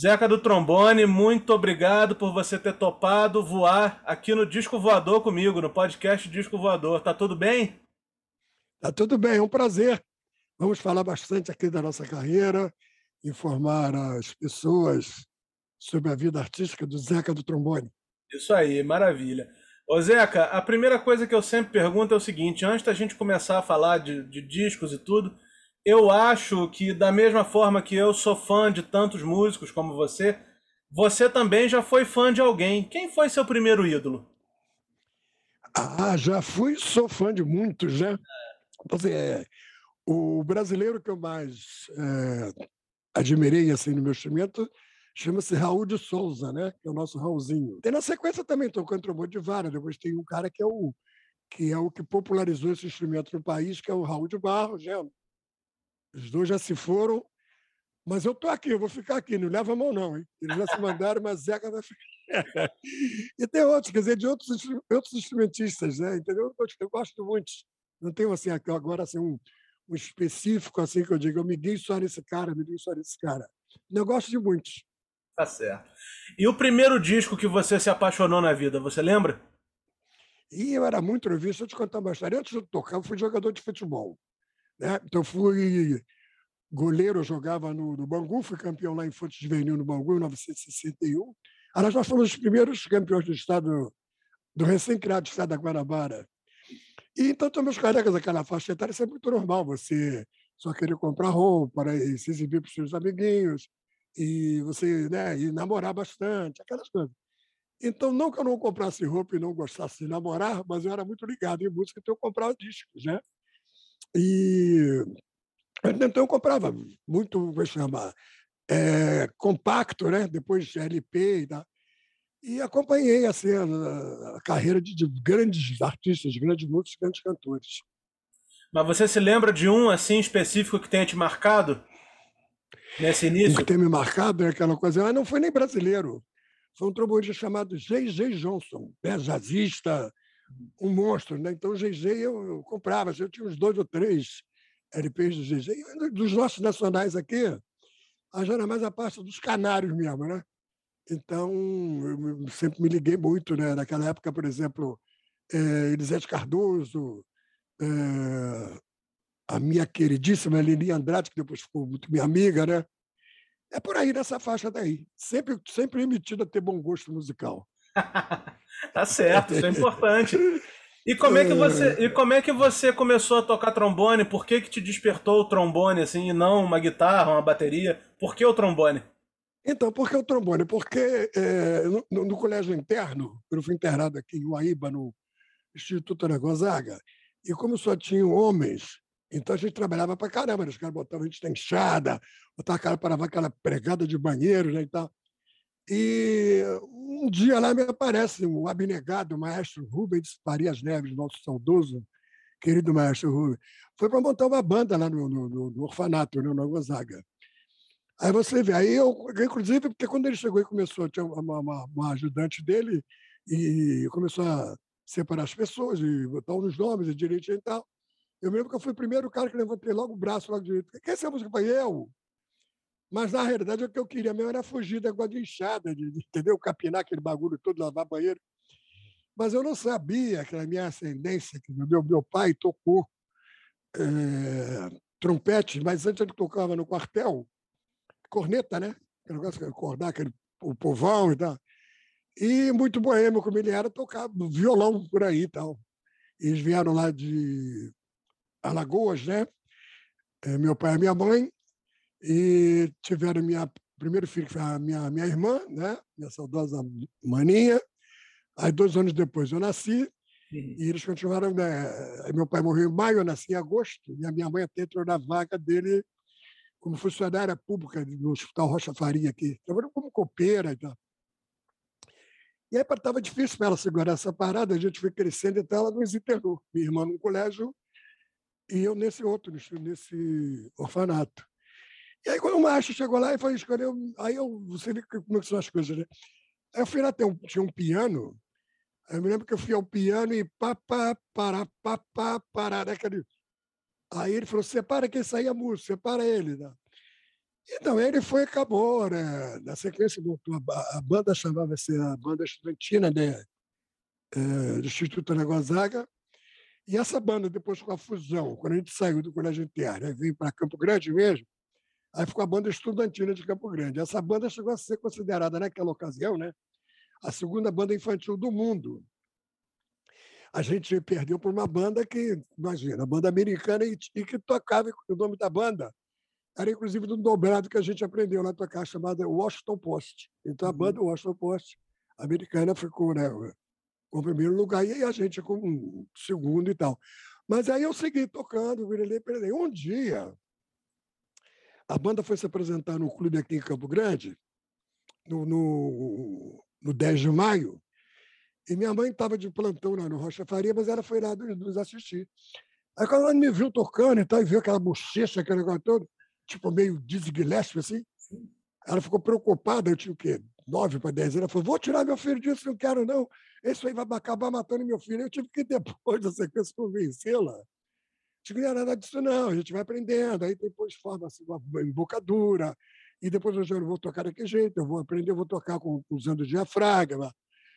Zeca do Trombone, muito obrigado por você ter topado voar aqui no Disco Voador comigo, no podcast Disco Voador. Tá tudo bem? Tá tudo bem, é um prazer. Vamos falar bastante aqui da nossa carreira, informar as pessoas sobre a vida artística do Zeca do Trombone. Isso aí, maravilha. Ô Zeca, a primeira coisa que eu sempre pergunto é o seguinte: antes da gente começar a falar de, de discos e tudo, eu acho que, da mesma forma que eu sou fã de tantos músicos como você, você também já foi fã de alguém. Quem foi seu primeiro ídolo? Ah, já fui, sou fã de muitos, né? Assim, é, o brasileiro que eu mais é, admirei assim, no meu instrumento chama-se Raul de Souza, né? que é o nosso Raulzinho. Tem na sequência também tocando trombone de vara, depois tem um cara que é o que é o que popularizou esse instrumento no país, que é o Raul de Barros, né? Os dois já se foram, mas eu tô aqui, eu vou ficar aqui, não leva a mão não, hein? Eles já se mandaram, mas Zeca vai ficar. e tem outros, quer dizer, de outros, outros instrumentistas, né? Entendeu? Eu, eu gosto muito. Não tenho assim agora assim um, um específico assim que eu digo, eu me guio só nesse cara, me guio só nesse cara. Eu gosto de muitos. Tá certo. E o primeiro disco que você se apaixonou na vida, você lembra? E eu era muito novinho, deixa eu te contar uma história. Antes de tocar, eu fui jogador de futebol. Né? Então, fui goleiro, jogava no, no Bangu, fui campeão lá em Fontes de Juvenil, no Bangu, em 1961. Aliás, nós fomos os primeiros campeões do estado, do recém-criado estado da Guanabara. E então, meus carecas daquela faixa etária, isso é muito normal, você só querer comprar roupa, né, e se exibir para os seus amiguinhos, e você né, e namorar bastante, aquelas coisas. Então, não que eu não comprasse roupa e não gostasse de namorar, mas eu era muito ligado em música, então eu comprava discos, né? E então eu comprava muito, como chamar, é, compacto, né? Depois LP e tal. E acompanhei assim, a, a carreira de, de, grandes artistas, de grandes músicos, grandes cantores. Mas você se lembra de um assim específico que tenha te marcado nesse início? O que tem me marcado é aquela coisa, mas ah, não foi nem brasileiro. Foi um trombonista chamado J.J. Johnson, né? jazzista, um monstro. Né? Então, o GG eu, eu comprava, eu tinha uns dois ou três LPs do GG. E dos nossos nacionais aqui, a já era mais a parte dos canários mesmo, né? Então, eu sempre me liguei muito, né? Naquela época, por exemplo, é, Elisete Cardoso, é, a minha queridíssima Lili Andrade, que depois ficou muito minha amiga, né? É por aí, nessa faixa daí. Sempre, sempre emitido a ter bom gosto musical. tá certo, isso é importante. E como é que você, e como é que você começou a tocar trombone? Por que, que te despertou o trombone assim, e não uma guitarra, uma bateria? Por que o trombone? Então, por que o trombone? Porque é, no, no, colégio interno, eu fui internado aqui em Uaíba, no Instituto Ana Gonzaga, e como só tinham homens, então a gente trabalhava para caramba, né? os caras botavam a gente na enxada, botavam a cara para aquela pregada de banheiro né, e tal. E um dia lá me aparece um abnegado o maestro Rubens Farias Neves, nosso saudoso, querido maestro Rubens. Foi para montar uma banda lá no, no, no orfanato, né, no Gonzaga. Aí você vê, aí eu, inclusive, porque quando ele chegou e começou, tinha uma, uma, uma ajudante dele, e começou a separar as pessoas, e botar os nomes, e direitinho e tal. Eu me lembro que eu fui o primeiro cara que levantei logo o braço, logo direito. Quem é essa música? Eu falei, eu. Mas, na realidade, o que eu queria mesmo era fugir da de enxada, de, de, entendeu? Capinar aquele bagulho todo, lavar banheiro. Mas eu não sabia que a minha ascendência, que meu, meu pai tocou é, trompete, mas antes ele tocava no quartel, corneta, né? Aquele negócio de acordar aquele, o povão e tal. E muito boêmio, como ele era, tocava violão por aí e tal. Eles vieram lá de Alagoas, né? É, meu pai e minha mãe, e tiveram minha primeiro filho, que foi a minha, minha irmã, né? minha saudosa maninha. Aí, dois anos depois, eu nasci, uhum. e eles continuaram. Né? Meu pai morreu em maio, eu nasci em agosto, e a minha mãe até entrou na vaga dele como funcionária pública no Hospital Rocha Faria aqui, trabalhando como copeira e tal. E aí estava difícil para ela segurar essa parada, a gente foi crescendo, então ela nos internou. Minha irmã num colégio e eu nesse outro, nesse orfanato. E aí, quando o macho chegou lá e foi escolher, aí eu, você vê como é são as coisas, né? Aí eu fui lá, um, tinha um piano, eu me lembro que eu fui ao piano e pá, pá, para, pá, pá, parar, né? Aquele... Aí ele falou, separa que isso aí é música, separa ele. Né? Então, ele foi acabou, né? Na sequência, voltou a, a banda chamava-se a Banda Estudantina né? É, do Instituto Ana Gonzaga, e essa banda, depois com a fusão, quando a gente saiu do Colégio Interno e veio para Campo Grande mesmo, aí ficou a banda estudantina de Campo Grande. Essa banda chegou a ser considerada, naquela ocasião, né, a segunda banda infantil do mundo. A gente perdeu por uma banda que, imagina, banda americana e, e que tocava, o nome da banda era inclusive um dobrado que a gente aprendeu lá a tocar, chamada Washington Post. Então a uhum. banda Washington Post americana ficou, né, com o primeiro lugar e a gente com o segundo e tal. Mas aí eu segui tocando, virei, virei. Um dia, a banda foi se apresentar no clube aqui em Campo Grande, no, no, no 10 de maio, e minha mãe estava de plantão lá no Rocha Faria, mas ela foi lá nos assistir. Aí quando ela me viu tocando e tal, e viu aquela bochecha, aquele negócio todo, tipo meio Dizzy Gillespie, assim, ela ficou preocupada, eu tinha o quê? Nove para dez anos. Ela falou, vou tirar meu filho disso, não quero não isso aí vai acabar matando meu filho. Eu tive que, depois da sequência, convencê-la que não era nada disso, não. A gente vai aprendendo. Aí depois forma-se uma embocadura. E depois eu não vou tocar daquele jeito, eu vou aprender, eu vou tocar com, usando diafragma.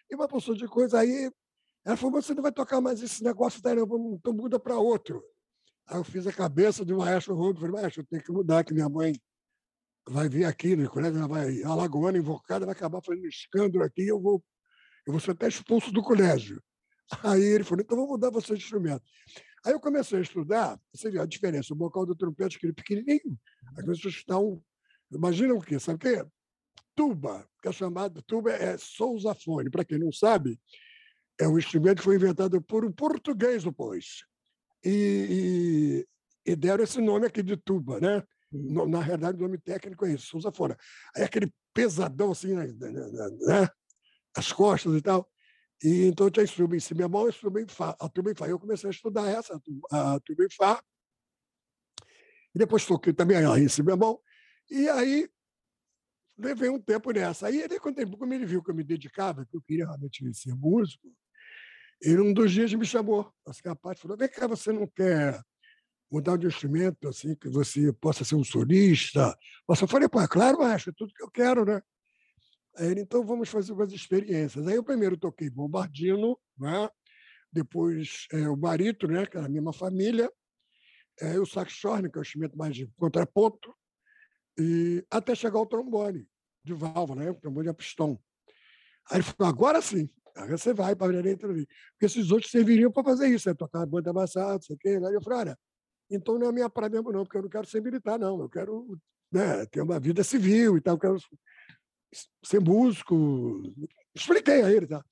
E uma porção de coisa. Aí ela falou: você não vai tocar mais esse negócio daí, não, então muda para outro. Aí eu fiz a cabeça de maestro Rodo, falei, maestro, eu tenho que mudar, que minha mãe vai vir aqui no colégio, ela vai alagoana, invocada, vai acabar fazendo escândalo aqui, eu vou eu vou ser até expulso do colégio. Aí ele falou, então vou mudar você de instrumento. Aí eu comecei a estudar, você vê a diferença, o bocal do trompete, aquele pequenininho, as pessoas estão, imagina o quê? Sabe o quê? Tuba, que é chamado, tuba é sousafone, para quem não sabe, é um instrumento que foi inventado por um português depois. E, e, e deram esse nome aqui de tuba, né? Uhum. Na realidade, o nome técnico é isso, sousafone. Aí aquele pesadão assim, né? né? as costas e tal. E então tinha estudo em si bemol e estudo em fá. A tuba em fá. Eu comecei a estudar essa, a tuba em fá. E depois toquei também a em si bemol. E aí levei um tempo nessa. Aí ele, quando ele viu que eu me dedicava, que eu queria realmente ser músico, ele um dos dias me chamou. Assim, a parte falou: vem cá, você não quer mudar de instrumento, assim, que você possa ser um solista? Eu falei, pô, é claro, acho, é tudo que eu quero, né? Aí ele, então vamos fazer umas experiências. Aí eu primeiro toquei bombardino, né? depois é, o barito, né? que era a mesma família, é, o saxofone, que é o instrumento mais de contraponto, e até chegar ao trombone de válvula, né? o trombone a pistão. Aí ele falou, agora sim, agora você vai para a. Porque esses outros serviriam para fazer isso, né? tocar banda amassada, não sei o quê. Aí eu falei, olha, então não é a minha praia mesmo não, porque eu não quero ser militar, não. Eu quero né, ter uma vida civil e tal, eu quero ser músico. Expliquei a ele, tá?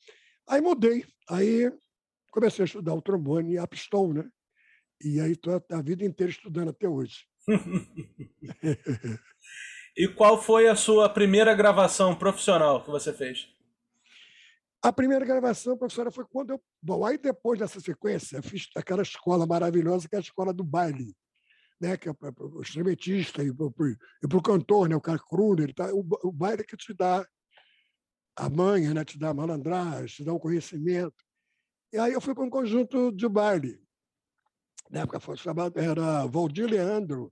Aí mudei. Aí comecei a estudar o trombone e a pistão, né? E aí estou a vida inteira estudando até hoje. e qual foi a sua primeira gravação profissional que você fez? A primeira gravação profissional foi quando eu. Bom, aí depois dessa sequência, fiz aquela escola maravilhosa que é a escola do baile né, que é o instrumentista e para o cantor, né, o cara crooner, tá, o, o baile é que te dá a manha, né, te dá a malandragem, te dá o um conhecimento. E aí eu fui para um conjunto de baile. Na época foi chamado, era Valdir Leandro,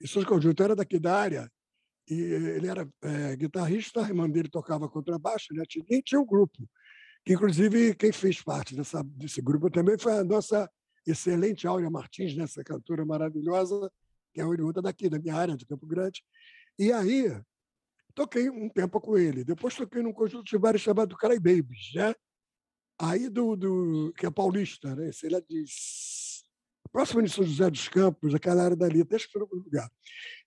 e seu conjunto era daqui da área, e ele era é, guitarrista, a irmã dele tocava contrabaixo, né, e tinha um grupo, que inclusive quem fez parte dessa, desse grupo também foi a nossa excelente Áurea Martins, nessa cantora maravilhosa, que é oriunda daqui, da minha área, de Campo Grande. E aí, toquei um tempo com ele. Depois toquei num conjunto de bares chamado Cry Babies, né? Aí, do, do, que é paulista, né? Sei lá, de próximo de São José dos Campos, aquela área dali, até estou no lugar.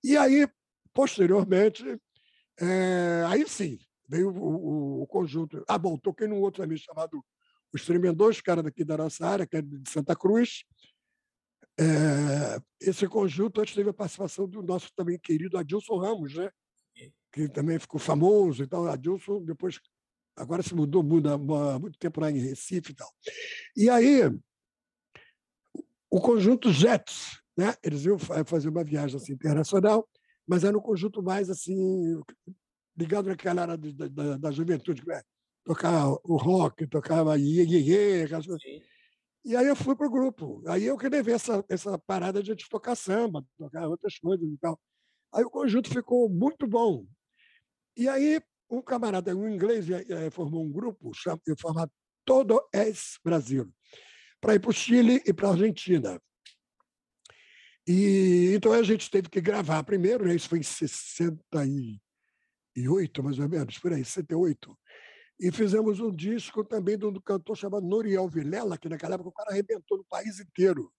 E aí, posteriormente, é, aí sim, veio o, o, o, conjunto. Ah, bom, toquei num outro também chamado os tremendores, cara daqui da nossa área, que é de Santa Cruz. É, esse conjunto antes teve a participação do nosso também querido Adilson Ramos, né? que também ficou famoso e tal. Adilson, depois, agora se mudou muda, há muito tempo lá em Recife e tal. E aí, o conjunto Jets, né? eles iam fazer uma viagem assim, internacional, mas era um conjunto mais assim ligado naquela área da, da, da juventude, né? Tocar o rock, tocava iê, iê, iê, e aí eu fui para o grupo. Aí eu que levei essa, essa parada de tocar samba, tocar outras coisas e tal. Aí o conjunto ficou muito bom. E aí um camarada, um inglês, eh, formou um grupo chamado Todo Es Brasil, para ir para o Chile e para a Argentina. E então a gente teve que gravar primeiro, né? isso foi em 68, mais ou menos, por aí, 68. E fizemos um disco também de um cantor chamado Noriel Vilela, que naquela época o cara arrebentou no país inteiro.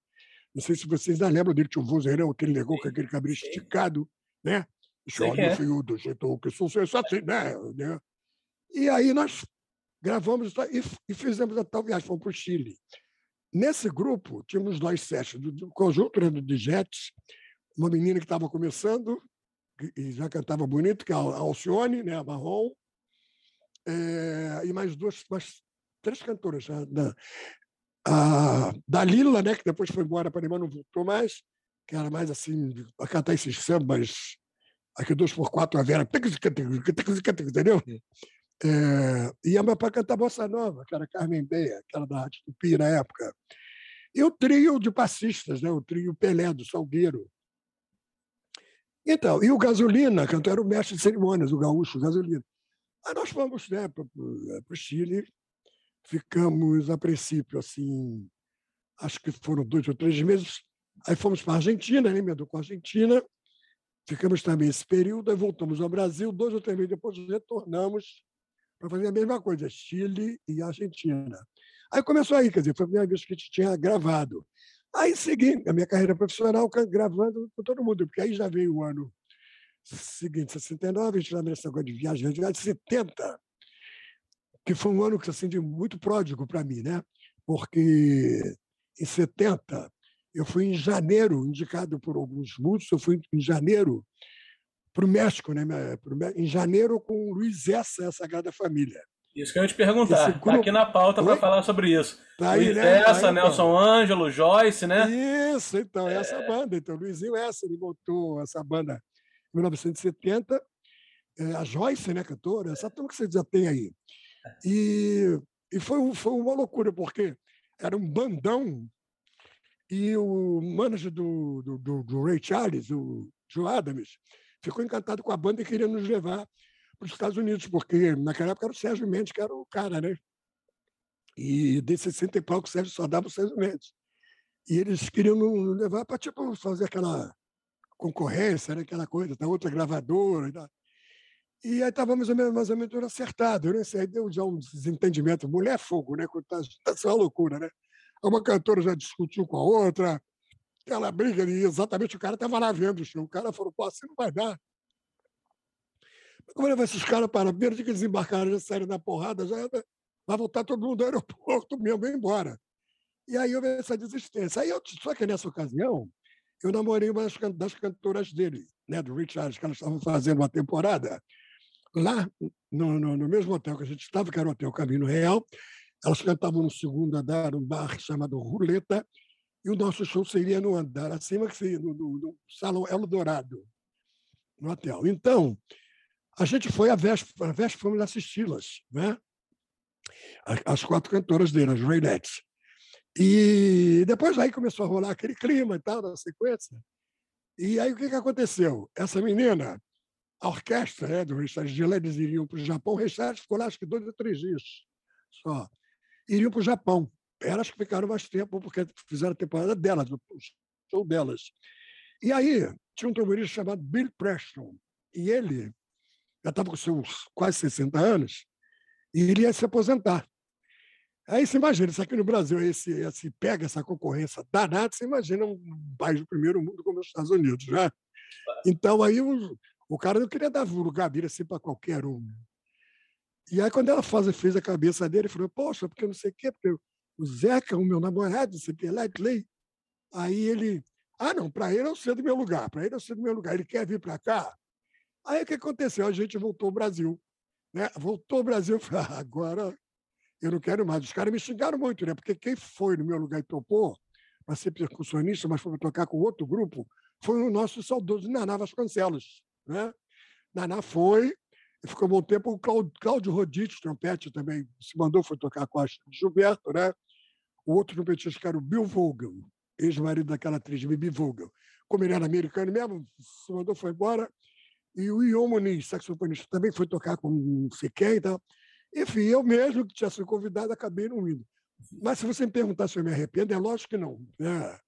Não sei se vocês ainda lembram dele, tinha um vozeirão, aquele negócio com aquele cabelo esticado, né? Chove é. fio do jeito que sou assim, né? né? E aí nós gravamos e, fizemos a tal viagem, fomos para o Chile. Nesse grupo, tínhamos dois sets, do, conjunto né, do Jets, uma menina que estava começando e já cantava bonito, que é a Alcione, né, a Marrom, é, e mais duas, mais três cantoras. A, da, a Dalila, né, que depois foi embora para Lima, não voltou mais, que era mais assim, a cantar esses sambas, aqui dois por quatro, a Vera, entendeu? É, e a para cantar bossa nova, que era Carmen Beia, que era da Rádio Tupi na época. E o trio de passistas, né? o trio Pelé, do Salgueiro. Então, e o Gasolina, cantor era o mestre de cerimônias, o gaúcho Gasolina. Aí nós fomos né, para o Chile, ficamos, a princípio, assim, acho que foram dois ou três meses. Aí fomos para a Argentina, né, emendou com a Argentina. Ficamos também esse período, aí voltamos ao Brasil. Dois ou três meses depois retornamos para fazer a mesma coisa, Chile e Argentina. Aí começou aí, quer dizer, foi a primeira vez que a gente tinha gravado. Aí segui a minha carreira profissional gravando com todo mundo, porque aí já veio o ano seguinte, 69, a gente lembra esse negócio de viagem, de 70, que foi um ano assim, de muito pródigo para mim, né? porque em 70 eu fui em janeiro, indicado por alguns músicos, eu fui em janeiro para o México, né? em janeiro com o Luiz Essa, a Sagrada Família. Isso que eu ia te perguntar. Está aqui na pauta para falar sobre isso. Tá aí, Luiz né? Essa, tá aí, Nelson então. Ângelo, Joyce, né? Isso, então, é essa banda. Então, Luizinho Essa, ele botou essa banda 1970. É, a Joyce, né, cantora, essa turma que você já tem aí. E, e foi, foi uma loucura, porque era um bandão e o manager do, do, do, do Ray Charles, o Joe Adams, ficou encantado com a banda e queria nos levar para os Estados Unidos, porque naquela época era o Sérgio Mendes, que era o cara, né? E de 60 e pouco, o Sérgio só dava o Sérgio Mendes. E eles queriam nos levar para tipo, fazer aquela concorrência, né? aquela coisa, da outra gravadora. E, aí estava mais ou menos, mais ou menos acertado. Né? Aí deu já um desentendimento. Mulher é fogo, né? Está tá só uma loucura, né? Uma cantora já discutiu com a outra, aquela briga ali, exatamente o cara estava lá vendo o show. O cara falou, pô, assim não vai dar. Como levar esses caras para? Dia que eles embarcaram, já saíram da porrada, já vai voltar todo mundo do aeroporto mesmo, vai embora. E aí houve essa desistência. Aí eu, só que nessa ocasião, eu namorei uma das cantoras dele, né, do Richard, que elas estavam fazendo uma temporada lá no, no, no, mesmo hotel que a gente estava, que era o Hotel Caminho Real. Elas cantavam no segundo andar, um bar chamado Ruleta, e o nosso show seria no andar acima, que seria no, no, no Salão Eldorado, no hotel. Então, a gente foi à véspera, à véspera fomos assisti-las, né? as quatro cantoras dele, as Raylettes. E depois aí começou a rolar aquele clima e tal, na sequência. E aí o que, que aconteceu? Essa menina, a orquestra né, do Richard Gere, eles iriam para o Japão. O Richard ficou lá acho que dois ou três dias só. Iriam para o Japão. Elas que ficaram mais tempo, porque fizeram a temporada delas, o show delas. E aí tinha um trombonista chamado Bill Preston. E ele já estava com seus quase 60 anos e ele ia se aposentar. Aí você imagina, isso aqui no Brasil, esse, esse pega essa concorrência danada, você imagina um país do primeiro mundo como os Estados Unidos, né? Então aí o, o cara não queria dar lugar dele assim para qualquer um. E aí quando ela faz, fez a cabeça dele, ele falou, poxa, porque não sei o quê, porque o Zeca, o meu namorado, não sei o quê, Ledley. Aí ele, ah, não, para ele eu sei do meu lugar, para ele eu sei do meu lugar, ele quer vir para cá. Aí o que aconteceu? A gente voltou ao Brasil. Né? Voltou ao Brasil, ah, agora eu não quero mais. Os caras me xingaram muito, né? Porque quem foi no meu lugar e topou para ser percussionista, mas foi tocar com outro grupo, foi o nosso saudoso Naná Vasconcelos. Né? Naná foi, ficou um bom tempo. O Cláudio Rodite, trompete, também se mandou, foi tocar com a Gilberto, né? O outro trompetista que era o Bill Vogel, ex-marido daquela atriz, Bibi Vogel. como ele era americano mesmo, se mandou, foi embora. E o Ion Muniz, saxofonista, também foi tocar com não sei quem e tal. Enfim, eu mesmo, que tinha sido convidado, acabei não indo. Mas se você me perguntar se eu me arrependo, é lógico que não. Né?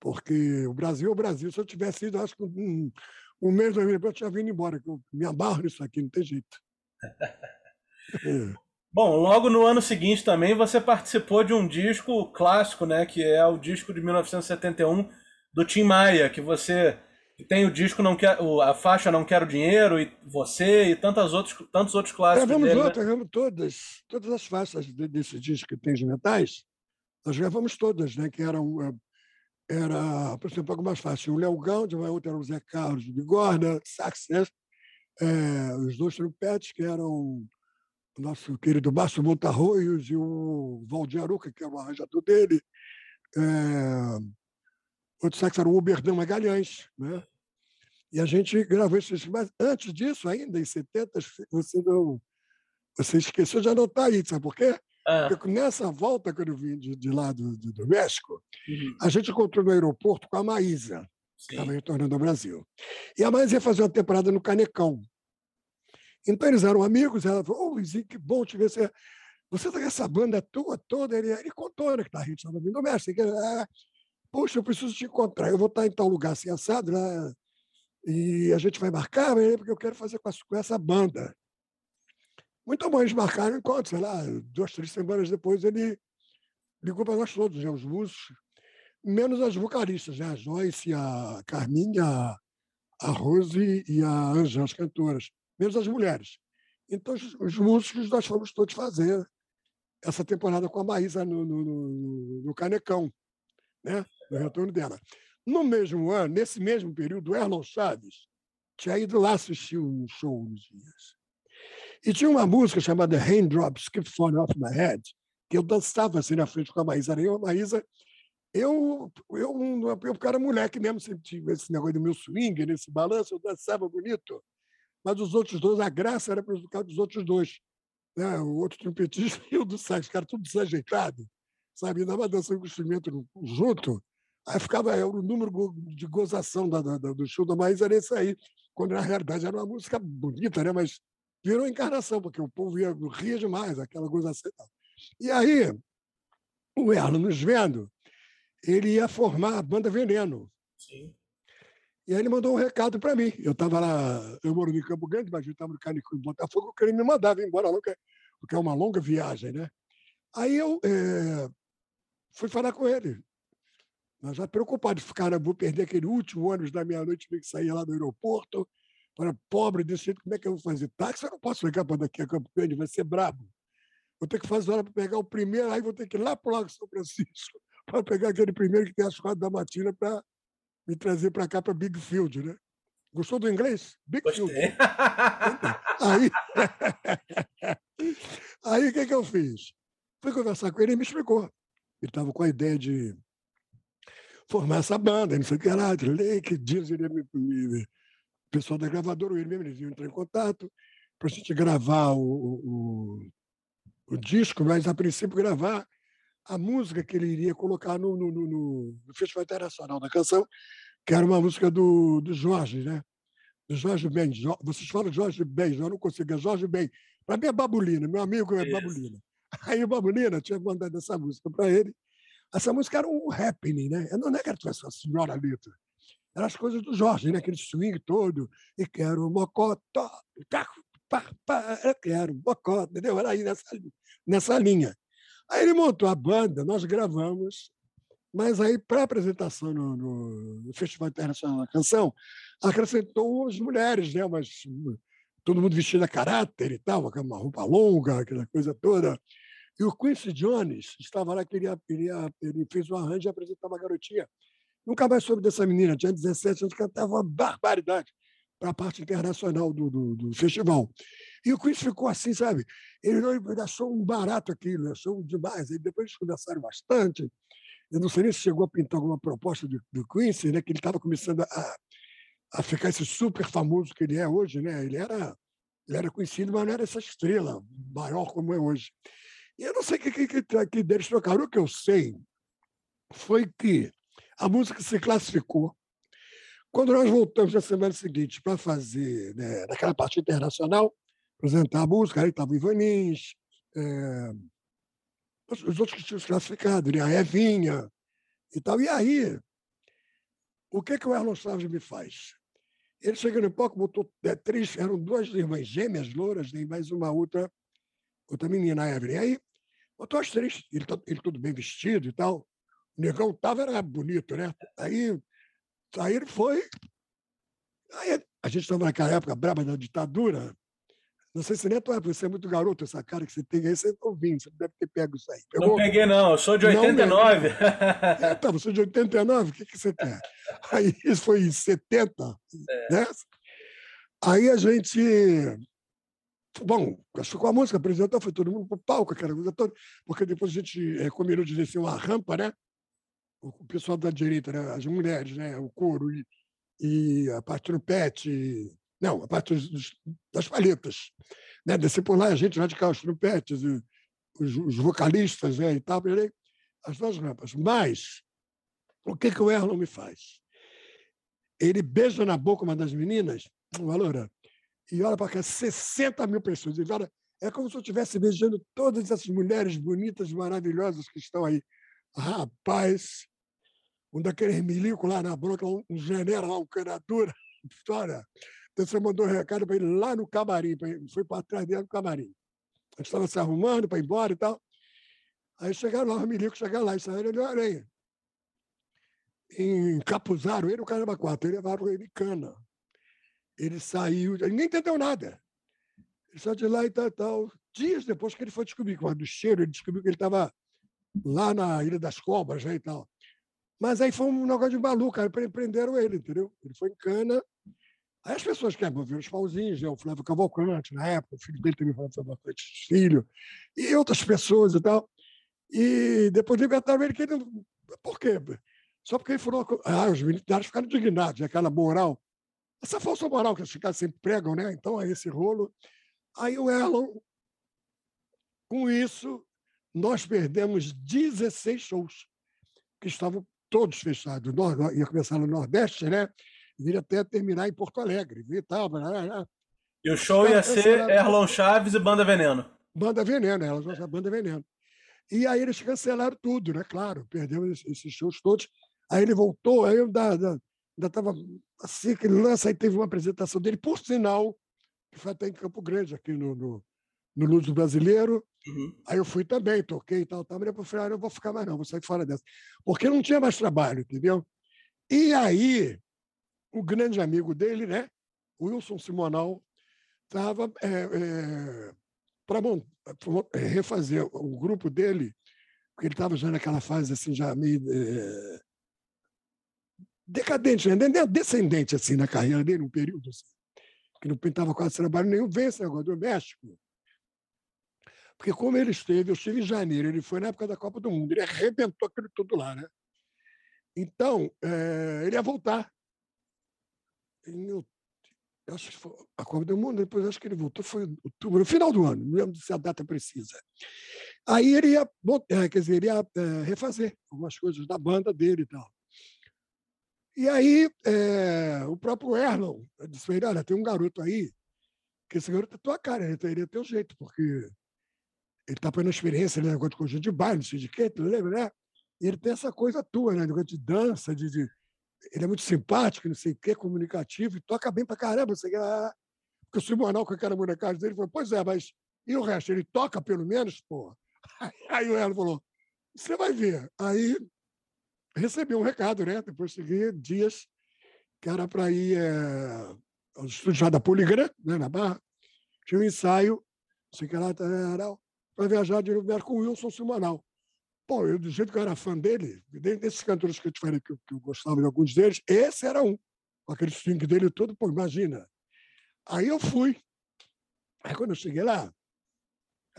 Porque o Brasil é o Brasil. Se eu tivesse ido, acho que um, um mês depois eu tinha vindo embora. Que eu me amarro nisso aqui, não tem jeito. é. Bom, logo no ano seguinte também você participou de um disco clássico, né? Que é o disco de 1971 do Tim Maia, que você tem o disco não quer, a faixa Não Quero Dinheiro e você e tantos outros, tantos outros clássicos. Gravamos dele, outras, né? gravamos todas, todas as faixas desse disco que tem de metais, nós gravamos todas, né? Que eram eh, era, por exemplo, algumas faixas. O Léo Gaundi, uma outra era o Zé Carlos de Bigorna, sax, né? É, os dois trompetes, que eram o nosso querido Márcio Montarroios e o Valdir Aruca, que era o arranjador dele. É, outro sax era o Uberdão Magalhães, né? E a gente gravou esse disco. Mas antes disso, ainda em 70, você não. Você esqueceu de anotar aí, sabe por quê? Ah, Porque nessa volta que eu vim de, de lá do, do, México, uhum, a gente encontrou no aeroporto com a Maísa, que estava sim. retornando ao Brasil. E a Maísa ia fazer uma temporada no Canecão. Então eles eram amigos, ela falou, ô Luizinho, que bom te ver. Você, você tá com essa banda tua toda. Ele, ele contou né, que tá, a gente estava vindo do México. Que, ah, Poxa, eu preciso te encontrar. Eu vou estar em tal lugar assim, assado, né? E a gente vai marcar, né, porque eu quero fazer com, essa- banda. Muito bom, eles marcaram enquanto, sei lá, duas, três semanas depois ele ligou para nós todos, né, os músicos, menos as vocalistas, né, a Joyce, a Carminha, a- a Rose e a Anja, as cantoras, menos as mulheres. Então, os, os músicos nós fomos todos fazer essa temporada com a Maísa no, no, no- no Canecão, né, no retorno dela. No mesmo ano, nesse mesmo período, Erlon Chaves tinha ido lá assistir um show nos dias. E tinha uma música chamada Raindrops Keep Falling Off My Head, que eu dançava assim na frente com a Maísa. Eu, a Maísa, eu, eu, eu, eu era moleque mesmo, sempre tive esse negócio do meu swing, nesse balanço, eu dançava bonito. Mas os outros dois, a graça era para causa dos outros dois. Né? O outro trompetista e o do sax, cara, tudo desajeitado, sabe? Ainda dançando com o instrumento junto. Aí ficava era o número de gozação da, da- do show da Maísa era esse aí, quando na realidade era uma música bonita, né? mas virou encarnação, porque o povo ia, ria demais, aquela gozação e tal. E aí, o Erlo nos vendo, ele ia formar a banda Veneno. sim. E aí ele mandou um recado para mim. Eu estava lá, eu moro em Campo Grande, mas eu estava no Canico em Botafogo, que ele me mandava embora, logo, porque é uma longa viagem, né? Aí eu eh, fui falar com ele. Mas já preocupado, cara, vou perder aquele último ônibus da meia-noite, que sair lá do aeroporto. Para pobre desse jeito, como é que eu vou fazer táxi? Eu não posso ligar para daqui a Campo Grande, vai ser brabo. Vou ter que fazer hora para pegar o primeiro, aí vou ter que ir lá para o Lago São Francisco para pegar aquele primeiro que tem às quatro da matina para me trazer para cá, para Big Field, né? Gostou do inglês? Big Field. Gostei. Aí, aí o que, que eu fiz? Fui conversar com ele e me explicou. Ele estava com a ideia de formar essa banda, não sei o que lá, que dias ele me, me- o pessoal da gravadora, ele mesmo, eles iam entrar em contato para a gente gravar o, o, o- disco, mas a princípio gravar a música que ele iria colocar no, no, no- no- Festival Internacional da Canção, que era uma música do, do Jorge, né? Do Jorge Ben. Jo- Vocês falam Jorge Ben, eu não consigo, é Jorge Ben. Para mim é Babulina, meu amigo é. Babulina. Aí o Babulina tinha mandado essa música para ele. Essa música era um happening, né? Não é que tivesse uma senhora letra. Eram as coisas do Jorge, né? aquele swing todo. E quero mocotó, caco, pá, eu quero mocotó, entendeu? Era aí nessa, nessa linha. Aí ele montou a banda, nós gravamos, mas aí, para a apresentação no, no- Festival Internacional da Canção, acrescentou as mulheres, né? Mas todo mundo vestido a caráter e tal, uma roupa longa, aquela coisa toda. E o Quincy Jones estava lá, queria, queria, ele fez um arranjo e apresentava uma garotinha. Nunca mais soube dessa menina, tinha 17 anos, cantava uma barbaridade para a parte internacional do, do, do festival. E o Quincy ficou assim, sabe? Ele, não- ele achou um barato aquilo, achou demais. Aí depois eles conversaram bastante. Eu não sei nem se chegou a pintar alguma proposta do, do Quincy, né? que ele estava começando a, a ficar esse super famoso que ele é hoje. Né? Ele, era, ele era conhecido, mas não era essa estrela maior como é hoje. E eu não sei o que, que, que, deles trocaram. O que eu sei foi que a música se classificou, Quando nós voltamos na semana seguinte para fazer, né, naquela parte internacional, apresentar a música, aí estava o Ivanins, é, os outros que tinham se classificado, né, a Evinha e tal. E aí, o que, que o Erlon Chaves me faz? Ele chega no palco, botou é, três, eram duas irmãs gêmeas, louras, nem mais uma outra, outra menina, a Evelyn. Aí, botou as três, ele, ele todo bem vestido e tal. O negão tava, era bonito, né? Aí, aí ele foi. Aí, a gente estava naquela época braba da ditadura, não sei se nem tu é, você é muito garoto, essa cara que você tem aí, você está ouvindo, você deve ter pego isso aí. Pegou? Não peguei, não, eu sou de 89. Não, é, tá, você é de 89, o que, que você tem? Aí isso foi em 70, é. né? Aí a gente. Bom, com a música apresentou, foi todo mundo para o palco, aquela coisa toda, porque depois a gente é, combinou de descer uma rampa, né? O pessoal da direita, né? as mulheres, né? o couro e, e a parte trompete, não, a parte dos, das palhetas. Né? Descer por lá, a gente radical, os trompetes, os, os vocalistas né? e tal, as duas rampas. Mas, o que, que o Erlon me faz? Ele beija na boca uma das meninas, Valora, e olha para cá, 60 mil pessoas. Ele olha, é como se eu estivesse beijando todas essas mulheres bonitas, maravilhosas que estão aí. Rapaz, um daqueles milicos lá na bronca, um general, um canadura, história. Então você mandou um recado para ele lá no camarim, foi para trás dele no camarim. A gente estava se arrumando para ir embora e tal. Aí chegaram lá, os milicos chegaram lá e saíram de aranha. Encapuzaram ele, o caramba quatro, ele levaram ele cana. Ele saiu, nem entendeu nada. Ele saiu de lá e tal, tal. Dias depois que ele foi descobrir, com do cheiro, ele descobriu que ele estava lá na Ilha das Cobras né, e tal. Mas aí foi um negócio de maluco, cara. Prenderam ele, entendeu? Ele foi em cana Aí as pessoas querem ver os pauzinhos, né? o Flávio Cavalcante, na época, o filho dele também foi bastante filho, e outras pessoas e tal. E depois libertaram ele, que ele. Por quê? Só porque ele falou. Ah, os militares ficaram indignados, né? aquela moral. Essa falsa moral que os caras sempre pregam, né? Então, é esse rolo. Aí o Erlon, com isso, nós perdemos 16 shows, que estavam todos fechados. Nós, ia começar no Nordeste, né? viria até terminar em Porto Alegre. E, tal, e o show ia ser Erlon Chaves e Banda Veneno. Banda Veneno, elas a Banda Veneno. E aí eles cancelaram tudo, né? Claro, perdeu esses shows todos. Aí ele voltou, aí eu ainda estava assim, aquele lance, aí teve uma apresentação dele, por sinal, que foi até em Campo Grande, aqui no, no, no Luz Brasileiro. Uhum. Aí eu fui também, toquei e tal, tal. Mas eu falei, ah, não vou ficar mais não, vou sair fora dessa. Porque não tinha mais trabalho, entendeu? E aí o grande amigo dele, né, Wilson Simonal, estava é, é, para é, refazer o grupo dele, porque ele estava já naquela fase assim, já meio é, decadente, né? descendente assim na carreira dele, um período assim, que não pintava quase trabalho nenhum, vem esse negócio do México. Porque como ele esteve, eu estive em janeiro, ele foi na época da Copa do Mundo, ele arrebentou aquilo tudo lá, né? Então, é, ele ia voltar em acho que foi a Copa do Mundo, depois acho que ele voltou, foi outubro, no final do ano, não lembro se a data precisa. Aí ele ia, é, quer dizer, ele ia é, refazer algumas coisas da banda dele e tal. E aí é, o próprio Erlon disse para ele, olha, tem um garoto aí, que esse garoto é tua cara, ele teria teu jeito, porque ele está fazendo experiência, né, negócio de conjunto de baile, de quê, lembra, né? E ele tem essa coisa tua, né, negócio de dança, de, de ele é muito simpático, não sei o quê, comunicativo, e toca bem pra caramba. Sei, ah, porque o Simonal, com aquela molecagem dele, falou: Pois é, mas e o resto? Ele toca pelo menos? Pô. Aí o Elo falou: Você vai ver. Aí recebi um recado, né? Depois segui dias, que era para ir é, aos estúdios da Poligram, né, na Barra. Tinha um ensaio, sei que lá, para viajar de novo com o Wilson Simonal. Bom, eu, do jeito que eu era fã dele, desses cantores que eu te falei que eu, que eu gostava de alguns deles, esse era um. Com aquele swing dele todo, pô, imagina. Aí eu fui. Aí quando eu cheguei lá,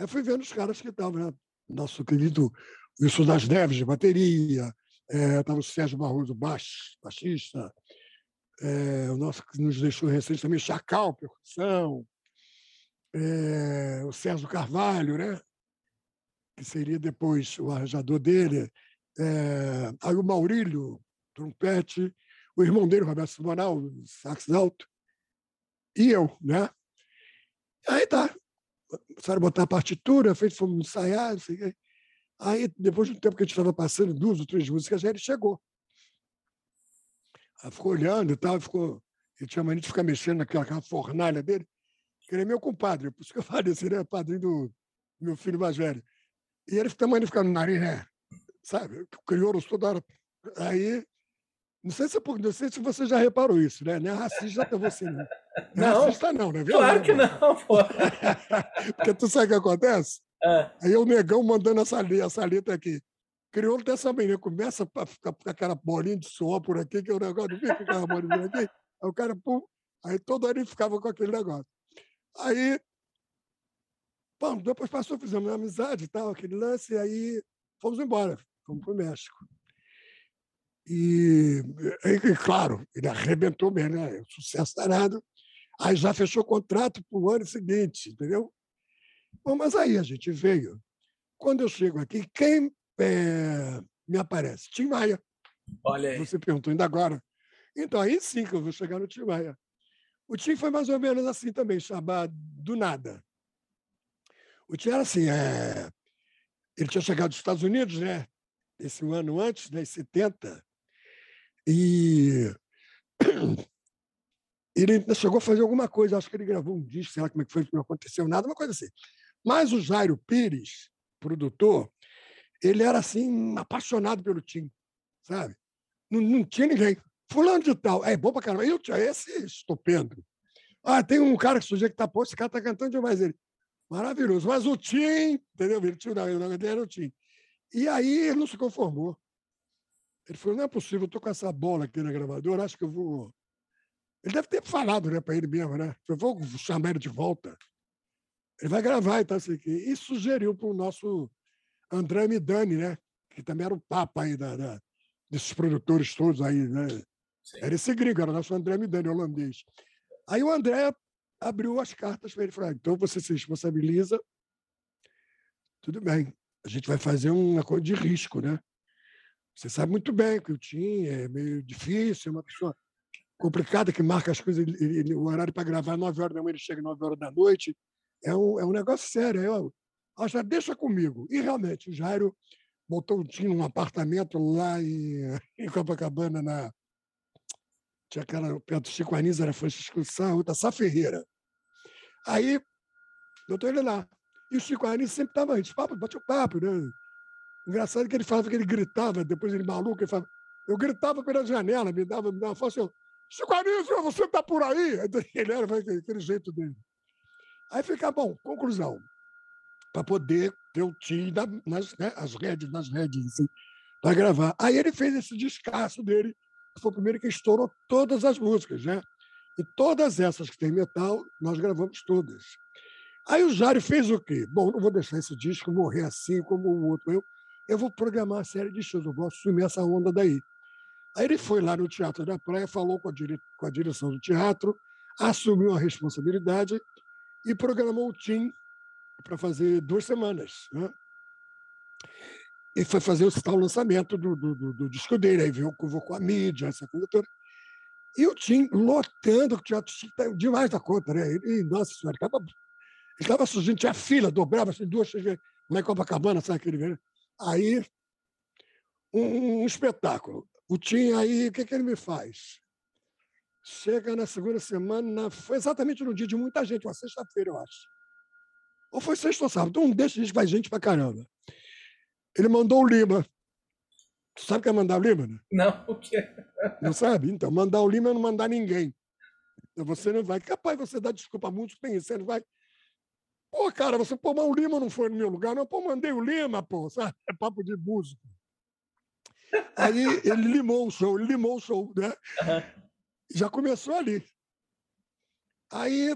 fui vendo os caras que estavam, né? Nosso querido Wilson das Neves, de bateria, estava é, o Sérgio Barroso, baix, baixista, é, o nosso que nos deixou recente também, Chacal, percussão, é, o Sérgio Carvalho, né? que seria depois o arranjador dele, é, aí o Maurílio, trompete, o irmão dele, Roberto Simonal, sax alto, e eu, né? Aí tá, começaram a botar a partitura, fez, fomos ensaiar, não sei o. Aí, depois de um tempo que a gente estava passando duas ou três músicas, aí ele chegou. Aí ficou olhando e tal, ficou. Ele tinha mania de ficar mexendo naquela, naquela fornalha dele, que ele é meu compadre, por isso que eu falei ele é padrinho do meu filho mais velho. E ele fica mania de ficar no nariz, né? Sabe? Criou toda hora. Aí não sei, se, não sei se você já reparou isso, né? Não é racista até você, não. Não, é racista, não, né? Claro que não, pô. Porque tu sabe o que acontece? É. Aí o negão mandando essa, essa letra aqui. Crioulo dessa menina começa a ficar com aquela bolinha de suor por aqui, que é o negócio, não fica aquela bolinha aqui. Aí o cara, pum, aí toda hora ele ficava com aquele negócio. Aí, bom, depois passou, fizemos uma amizade e tal, aquele lance, e aí fomos embora, fomos para o México. E, e, claro, ele arrebentou mesmo, né? Sucesso danado. Aí já fechou contrato para o ano seguinte, entendeu? Bom, mas aí a gente veio. Quando eu chego aqui, quem é, me aparece? Tim Maia. Olha aí. Você perguntou ainda agora. Então, aí sim que eu vou chegar no Tim Maia. O Tim foi mais ou menos assim também, chamado do nada. O Tim era assim, é... ele tinha chegado dos Estados Unidos, né? Esse um ano antes, né, em 70, e ele chegou a fazer alguma coisa, acho que ele gravou um disco, sei lá como é que foi, não aconteceu nada, uma coisa assim. Mas o Jairo Pires, produtor, ele era assim, apaixonado pelo Tim, sabe? Não, não tinha ninguém. Fulano de tal, é bom pra caramba. Eu esse estupendo. Ah, tem um cara que sujeito que tá, pô, esse cara tá cantando demais ele. Maravilhoso. Mas o Tim, entendeu? Ele tinha, não, ele era o Tim. E aí ele não se conformou. Ele falou: não é possível, eu estou com essa bola aqui na gravadora, acho que eu vou. Ele deve ter falado né, para ele mesmo, né? Eu vou chamar ele de volta. Ele vai gravar e tal, assim. E sugeriu para o nosso André Midani, né? Que também era o papa aí da, da desses produtores todos aí, né? Sim. Era esse gringo, era o nosso André Midani, holandês. Aí o André abriu as cartas para ele e falou: ah, então você se responsabiliza, tudo bem, a gente vai fazer uma coisa de risco, né? Você sabe muito bem que o Tim é meio difícil, é uma pessoa complicada que marca as coisas, ele, ele, o horário para gravar 9 horas da manhã, ele chega 9 horas da noite. É um, é um negócio sério. Eu, eu já deixa comigo. E realmente, o Jairo botou Tim num apartamento lá em, em Copacabana, na. Tinha aquela, perto do Chico Anísio, era Francisco outra Sá Ferreira. Aí, botou ele lá. E o Chico Anísio sempre estava, a gente papo, bate o papo, né? Engraçado que ele falava que ele gritava, depois ele maluco, ele falava, eu gritava pela janela, me dava, me dava, falava assim, Chico Anísio, você está por aí? Ele era aquele jeito dele. Aí fica, bom, conclusão, para poder ter o time nas né, as redes, nas redes, assim, para gravar. Aí ele fez esse descasso dele, que foi o primeiro que estourou todas as músicas, né? E todas essas que tem metal, nós gravamos todas. Aí o Jário fez o quê? Bom, não vou deixar esse disco morrer assim como o outro. Eu eu vou programar uma série de shows, eu vou assumir essa onda daí. Aí ele foi lá no Teatro da Praia, falou com a, dire... com a direção do teatro, assumiu a responsabilidade e programou o team para fazer duas semanas. Né? E foi fazer o tal lançamento do, do, do, do disco dele, aí veio, convocou a mídia, essa coisa toda. E o Tim lotando, o teatro demais da conta, né? E, nossa senhora, ele estava surgindo, tinha fila, dobrava assim, duas, três vezes, lá em Copacabana, sabe aquele Aí, um, um espetáculo. O Tim aí, o que, que ele me faz? Chega na segunda semana, foi exatamente no dia de muita gente, uma sexta-feira, eu acho. Ou foi sexta ou sábado. Um desses dias vai gente pra caramba. Ele mandou o Lima. Tu sabe o que é mandar o Lima? Né? Não, o quê? Não sabe? Então, mandar o Lima é não mandar ninguém. Você não vai. Capaz você dá desculpa a muitos que tem isso. Você não vai. Pô, cara, você, pô, mas o Lima não foi no meu lugar, não. Pô, mandei o Lima, pô, sabe? É papo de músico. Aí ele limou o show, ele limou o show, né? Uhum. Já começou ali. Aí,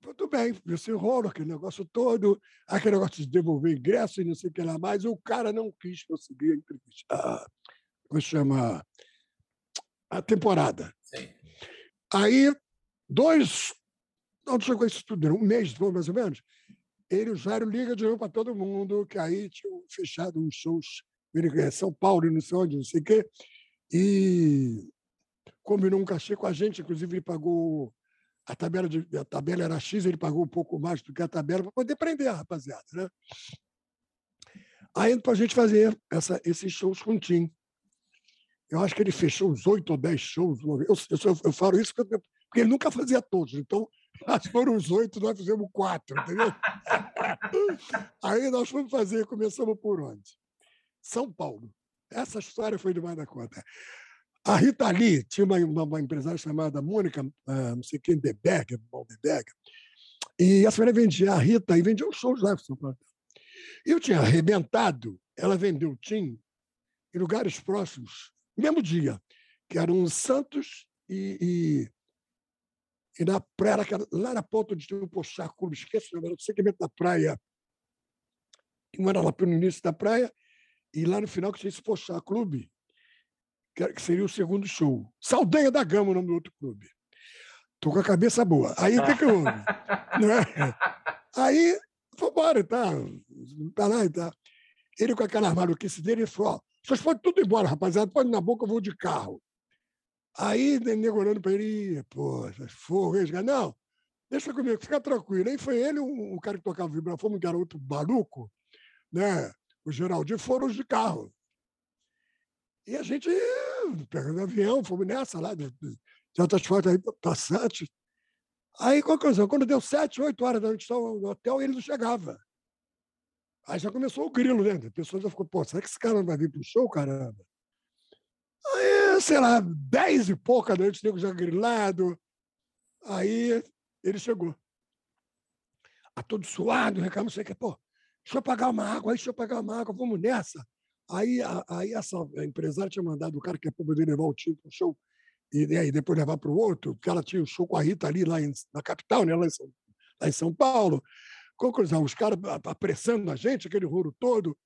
tudo bem, esse rolo, aquele negócio todo, aquele negócio de devolver ingresso e não sei o que lá mais, o cara não quis conseguir a entrevista. Ah, como chama? A temporada. Sim. Aí, dois onde chegou isso tudo? Um mês depois, mais ou menos. Ele, o Jairo, liga de novo para todo mundo, que aí tinham fechado uns shows em São Paulo, não sei onde, não sei o quê. e combinou um cachê com a gente, inclusive ele pagou a tabela, de, a tabela era X, ele pagou um pouco mais do que a tabela para poder prender a rapaziada. Né? Aí para a gente fazer essa, esses shows com o Tim. Eu acho que ele fechou uns oito ou dez shows. Eu, eu, eu falo isso porque, porque ele nunca fazia todos. Então, que foram os oito, nós fizemos quatro, entendeu? Aí nós fomos fazer, começamos por onde? São Paulo. Essa história foi demais da conta. A Rita Lee tinha uma, uma, uma empresária chamada Mônica, uh, não sei quem, Deberg, Deberg, e essa mulher vendia a Rita e vendia os shows lá em São Paulo. Eu tinha arrebentado, ela vendeu o Tim em lugares próximos, mesmo dia, que eram Santos e, e, e na praia, lá na ponta de um Pochá Clube, esqueço, era o segmento da praia, que era lá pelo início da praia, e lá no final que tinha esse Pochá Clube, que seria o segundo show. Saldanha da Gama, o nome do outro clube. Tô com a cabeça boa. Aí o que, que houve? é? Aí, vambora, tá? Tá lá e tá. Ele com aquela maluquice dele, ele falou: ó, vocês podem tudo embora, rapaziada, pode ir na boca, eu vou de carro. Aí, nego olhando para ele, pô, fogo, não, deixa comigo, fica tranquilo. Aí foi ele, o um, cara que tocava vibrafone, um garoto maluco, né? O Geraldinho, foram os de carro. E a gente, pegando avião, fomos nessa lá, de, de altas fotos aí para Santos. Aí, conclusão, quando deu sete, oito horas da noite, no hotel, ele não chegava. Aí já começou o grilo, né? A pessoa já ficou, pô, será que esse cara não vai vir para o show, caramba? Aí, sei lá, dez e pouca da noite, o nego já grilado. Aí ele chegou. A todo suado, reclamando, sei que, pô, deixa eu pagar uma água, aí deixa eu pagar uma água, vamos nessa. Aí, aí essa empresária tinha mandado o cara que é poder levar o time para o show e, e aí depois levar para o outro, porque ela tinha um show com a Rita ali lá em, na capital, né, lá, em São, lá em São Paulo. Conclusão, os caras apressando a gente, aquele rolo todo.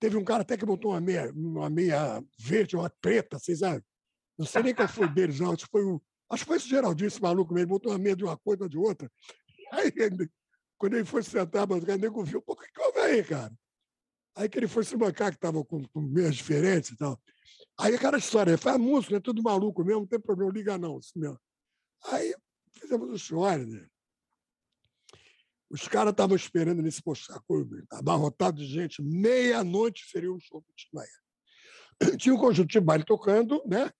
Teve um cara até que botou uma meia, uma meia verde, uma preta, vocês sabem? Não sei nem qual foi deles, não. Acho que foi, o, acho que foi esse Geraldinho, esse maluco mesmo, botou uma meia de uma coisa de outra. Aí, quando ele foi sentar, o nego viu, pô, o que houve aí, cara? Aí que ele foi se bancar, que estava com, com meias diferentes e tal. Aí aquela história, faz música, é tudo maluco mesmo, não tem problema, liga não. Assim mesmo. Aí fizemos o show, né? Os caras estavam esperando nesse postar abarrotado de gente, meia-noite seria um show do Timbaia. Tinha um conjunto de baile tocando, né?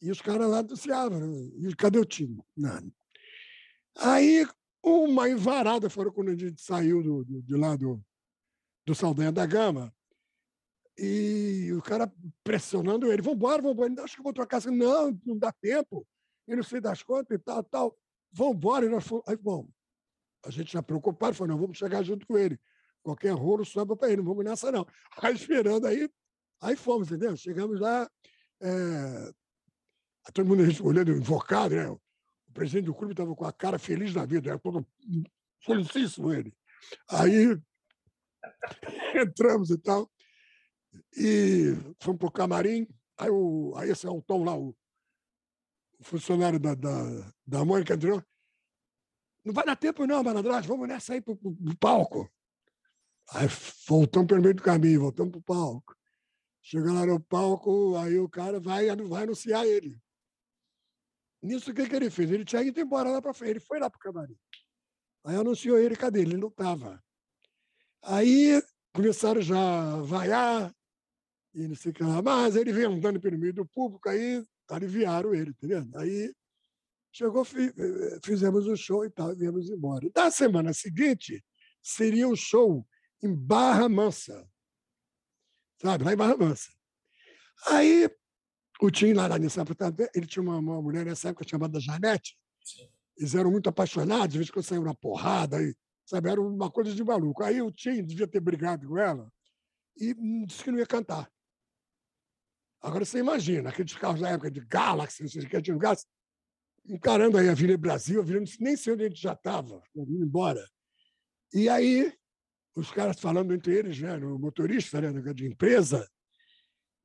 E os caras lá anunciavam, né? e cadê o time? Nada. Aí, uma envarada, foram quando a gente saiu do, do, de lá do, do Saldanha da Gama. E o cara pressionando ele, vambora, vambora. Ele, acho que vou trocar. Não, não dá tempo. E não sei das contas e tal, tal. Vambora. E nós fomos. Aí, bom, a gente já preocupado, falou, não, vamos chegar junto com ele. Qualquer rolo sobra para ele, não vamos nessa, não. Aí esperando aí, aí fomos, entendeu? Chegamos lá, é... todo mundo olhando invocado, né? O presidente do clube estava com a cara feliz da vida, era todo felicíssimo ele. Aí Entramos e tal. E fomos para o camarim. Aí, o, aí esse é o Tom lá, o, funcionário da, da, da Mônica entrou. Não vai dar tempo, não, Malandragem, vamos nessa aí para o palco. Aí voltamos pelo meio do caminho, voltamos para o palco. Chega lá no palco, aí o cara vai, vai anunciar ele. Nisso, o que, que ele fez? Ele tinha ido embora lá para frente, ele foi lá para o camarim. Aí anunciou ele, cadê? Ele não estava. Aí começaram já a vaiar e não sei o que lá, mas ele veio andando pelo meio do público, aí aliviaram ele, entendeu? Aí chegou, fizemos o show e tal, e viemos embora. Da semana seguinte, seria o show em Barra Mansa, sabe, lá em Barra Mansa. Aí o Tim lá nessa época, ele tinha uma, uma mulher nessa época chamada Janete, eles eram muito apaixonados, às vezes quando saíram na porrada, aí Sabe? Era uma coisa de maluco. Aí o Tim devia ter brigado com ela e disse que não ia cantar. Agora você imagina, aqueles carros da época de Galaxy, não sei o que, tinha gás, encarando aí a Avenida Brasil, a Avenida, nem sei onde a gente já estava, indo embora. E aí, os caras falando entre eles, né, no motorista né, de empresa,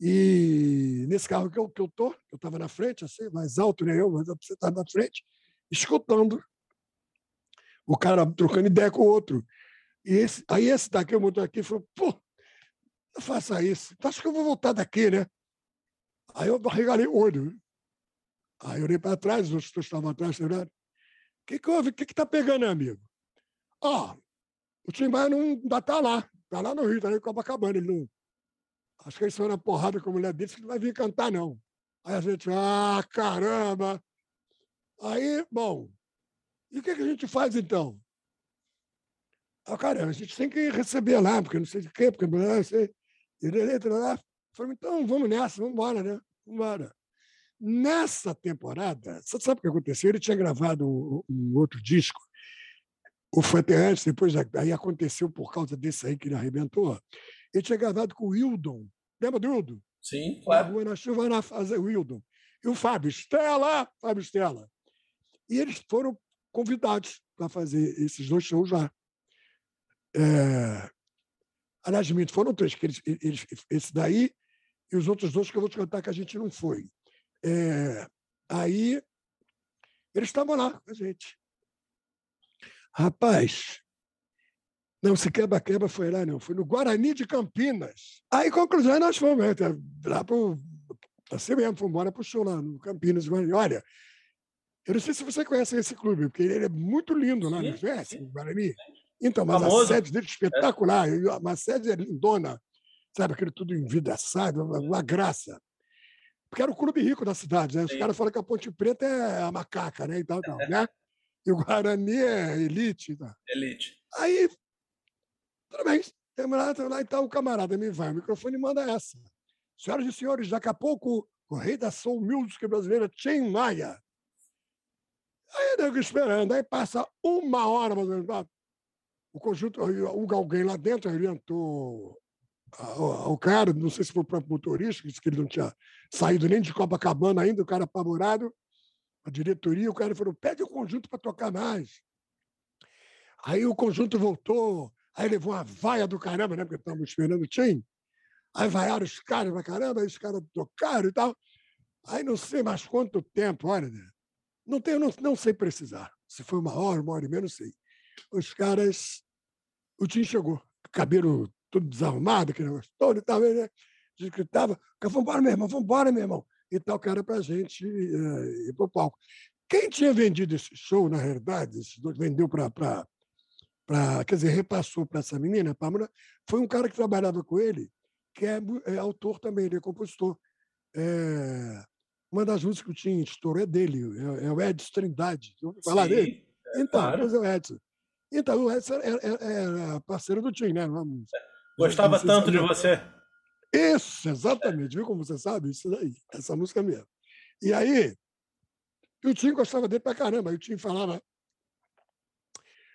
e nesse carro que eu, que eu estava na frente, assim, mais alto, né, eu, mas você está na frente, escutando o cara trocando ideia com o outro. E esse, aí esse daqui, o aqui, falou, pô, não faça isso. Acho que eu vou voltar daqui, né? Aí eu regalei o olho. Aí eu olhei para trás, os outros estavam atrás, o que, que houve? O que está pegando, amigo? Ó, oh, o Tim Maia não ainda está lá. Está lá no Rio, está em Copacabana. Ele não... Acho que eles foram na porrada com a mulher dele, que não vai vir cantar, não. Aí a gente, ah, caramba! Aí, bom, e o que, que a gente faz então? Ah, cara, a gente tem que receber lá, porque não sei de quê, porque não sei. lá. Falei, então vamos nessa, vamos embora, né? Vamos embora. Nessa temporada, você sabe o que aconteceu? Ele tinha gravado um, um outro disco, o Foi antes, depois aí aconteceu por causa desse aí que ele arrebentou. Ele tinha gravado com o Wildon. Lembra do Wildon? Sim, claro. Na Rua na Chuva, na fazer Wildon. E o Fábio Stella, Fábio Stella. E eles foram convidados para fazer esses dois shows lá. É... Aliás, minto, foram três, que eles, eles, esse daí e os outros dois que eu vou te contar que a gente não foi. É... Aí eles estavam lá com a gente. Rapaz, não, se quebra-quebra foi lá, não. Foi no Guarani de Campinas. Aí, conclusão, nós fomos né, lá para o. Assim mesmo, fomos embora para o show lá no Campinas. Olha, eu não sei se você conhece esse clube, porque ele é muito lindo lá, não conhece? Guarani? Então, mas Famoso. a sede dele é espetacular, é. uma sede é lindona, sabe? Aquele tudo envidaçado, uma, uma graça. Porque era o clube rico da cidade, né? Os caras falam que a Ponte Preta é a macaca, né? E tal, tal, né? E o Guarani é elite. Tá? Elite. Aí, tudo bem, temos lá, temos lá, então o camarada me vai, o microfone manda essa. Senhoras e senhores, daqui a pouco, o rei da soul music brasileira, Tim Maia, Aí nego esperando, aí passa uma hora mais ou menos. O conjunto, o alguém lá dentro orientou o cara, não sei se foi o próprio motorista, disse que ele não tinha saído nem de Copacabana ainda, o cara apavorado, a diretoria, o cara falou: pede o conjunto para tocar mais. Aí o conjunto voltou, aí levou uma vaia do caramba, né? Porque estávamos esperando o Tim. Aí vaiaram os caras pra caramba, aí os caras tocaram e tal. Aí não sei mais quanto tempo, olha, né? Não, tenho, não, não sei precisar. Se foi uma hora, uma hora e não sei. Os caras. O Tim chegou, cabelo todo desarrumado, aquele negócio todo e tal. Ele gritava: vamos embora, meu irmão, vamos embora, meu irmão. E tal, era para a gente uh, ir para o palco. Quem tinha vendido esse show, na realidade, vendeu para. Quer dizer, repassou para essa menina, Pâmela, foi um cara que trabalhava com ele, que é, é autor também, ele é compositor. É, uma das músicas que o Tim estourou é dele, é, é o Edson Trindade. Ouviu falar Sim, dele? É, então, claro. mas é o Edson. Então, o Edson é, é, é parceiro do Tim, né? Vamos, Gostava tanto de você. Isso, exatamente. Viu como você sabe? Isso daí, essa música mesmo. E aí, o Tim gostava dele pra caramba. Aí o Tim falava: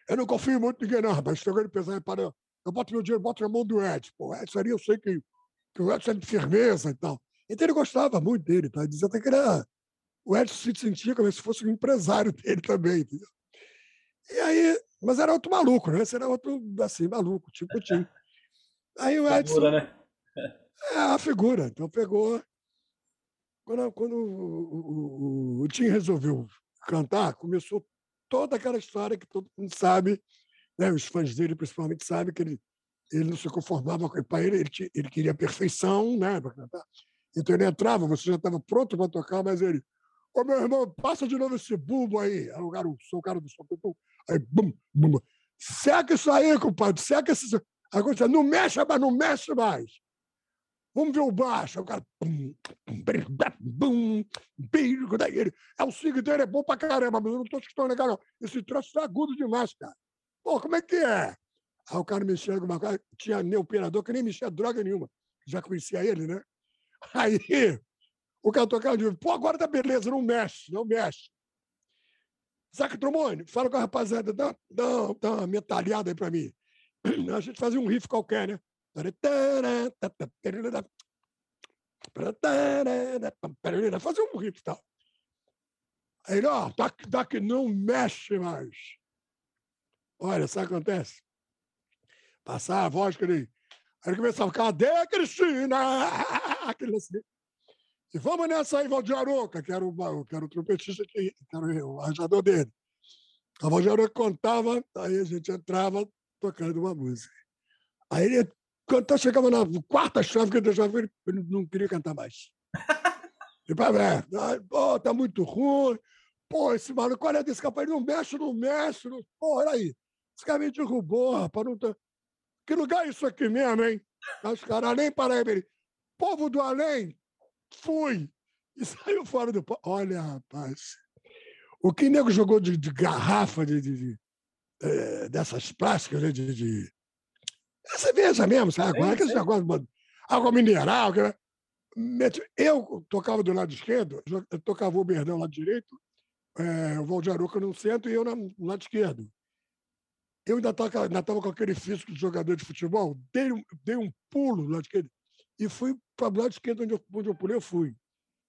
Eu não confio muito em ninguém, não, rapaz. Chegou ele pensando, para, eu boto meu dinheiro, boto na mão do Edson. Pô, Edson ali eu sei que, que o Edson é de firmeza e tal. Então ele gostava muito dele, tá? Dizia até que era. O Edson se sentia como se fosse um empresário dele também, entendeu? E aí, mas era outro maluco, né? Esse era outro, assim, maluco, tipo o Tim. Aí o Edson. Figura, né? É, a figura. Então pegou. Quando, quando o, o, o, o Tim resolveu cantar, começou toda aquela história que todo mundo sabe, né? os fãs dele principalmente sabem que ele, ele não se conformava com ele, ele, ele, ele queria perfeição né? para cantar. Então ele entrava, você já estava pronto para tocar, mas ele. Ô meu irmão, passa de novo esse bumbo aí. Aí o cara, sou o cara do som. Aí, bum, bum. Seca isso aí, compadre, seca isso. Aí você não mexe, mas não mexe mais. Vamos ver o baixo. Aí o cara. Bum, bum, bum, daí ele. É o swing dele é bom pra caramba, mas eu não tô escutando legal, não. Esse troço tá agudo demais, cara. Pô, como é que é? Aí o cara mexia alguma coisa. Tinha neoperador que nem mexia droga nenhuma. Já conhecia ele, né? Aí o tocava de pô, agora tá beleza, não mexe, não mexe. Saca trombone, fala com a rapaziada, dá, dá, dá uma metalhada aí pra mim. A gente fazia um riff qualquer, né? Fazia um riff e tal. Aí ele, ó, tá, tá que não mexe mais. Olha, sabe o que acontece? Passar a voz que ele Aí ele começava, cadê Cristina? Aquele assim. E vamos nessa aí, Valdir Aroca, que era o, que era o trompetista, que, que era o arranjador dele. A Valdir Aroca contava, aí a gente entrava tocando uma música. Aí ele, quando chegava na quarta chave que ele deixava, ele não queria cantar mais. E para ver, pô, tá muito ruim. Pô, esse maluco, olha desse capaz, não mexe, não mexe. Não... Pô, olha aí. Esse cara me derrubou, rapaz. Não tá... Que lugar é isso aqui mesmo, hein? Os caras, além para ele. Povo do além, fui. E saiu fora do. Olha, rapaz. O que nego jogou de, de garrafa de, de, de é, dessas plásticas, né, de, de, cerveja mesmo, sabe? Agora, aqueles negócios, água mineral. Que... Eu tocava do lado esquerdo, eu tocava o Berdão lá direito, é, o Valdir Aruca no centro e eu no lado esquerdo. Eu ainda estava com aquele físico de jogador de futebol, dei, dei um pulo no lado esquerdo e fui para o lado esquerdo onde eu, onde eu pulei, eu fui.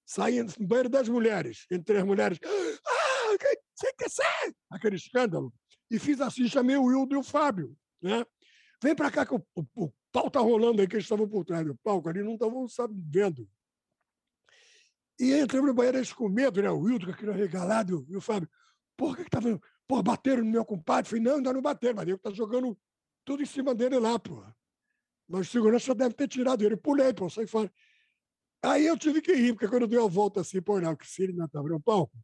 Saí no banheiro das mulheres, entre as mulheres. Ah, que, que ser? Aquele escândalo. E fiz assim, chamei o Wildo e o Fábio. Né? Vem para cá que o, o, o pau tá rolando aí, que eles estavam por trás do palco ali, não estavam vendo. E entrei no banheiro eles com medo, né? O Wildo, com aquele regalado, e o Fábio, por que, que tá? Pô, bateram no meu compadre. Falei, não, ainda não bateram, mas ele tá jogando tudo em cima dele lá, pô. Mas o segurança deve ter tirado ele. Pulei, pô, saí fora. Aí eu tive que rir, porque quando eu dei a volta assim, pô, não, que ele não estava no palco,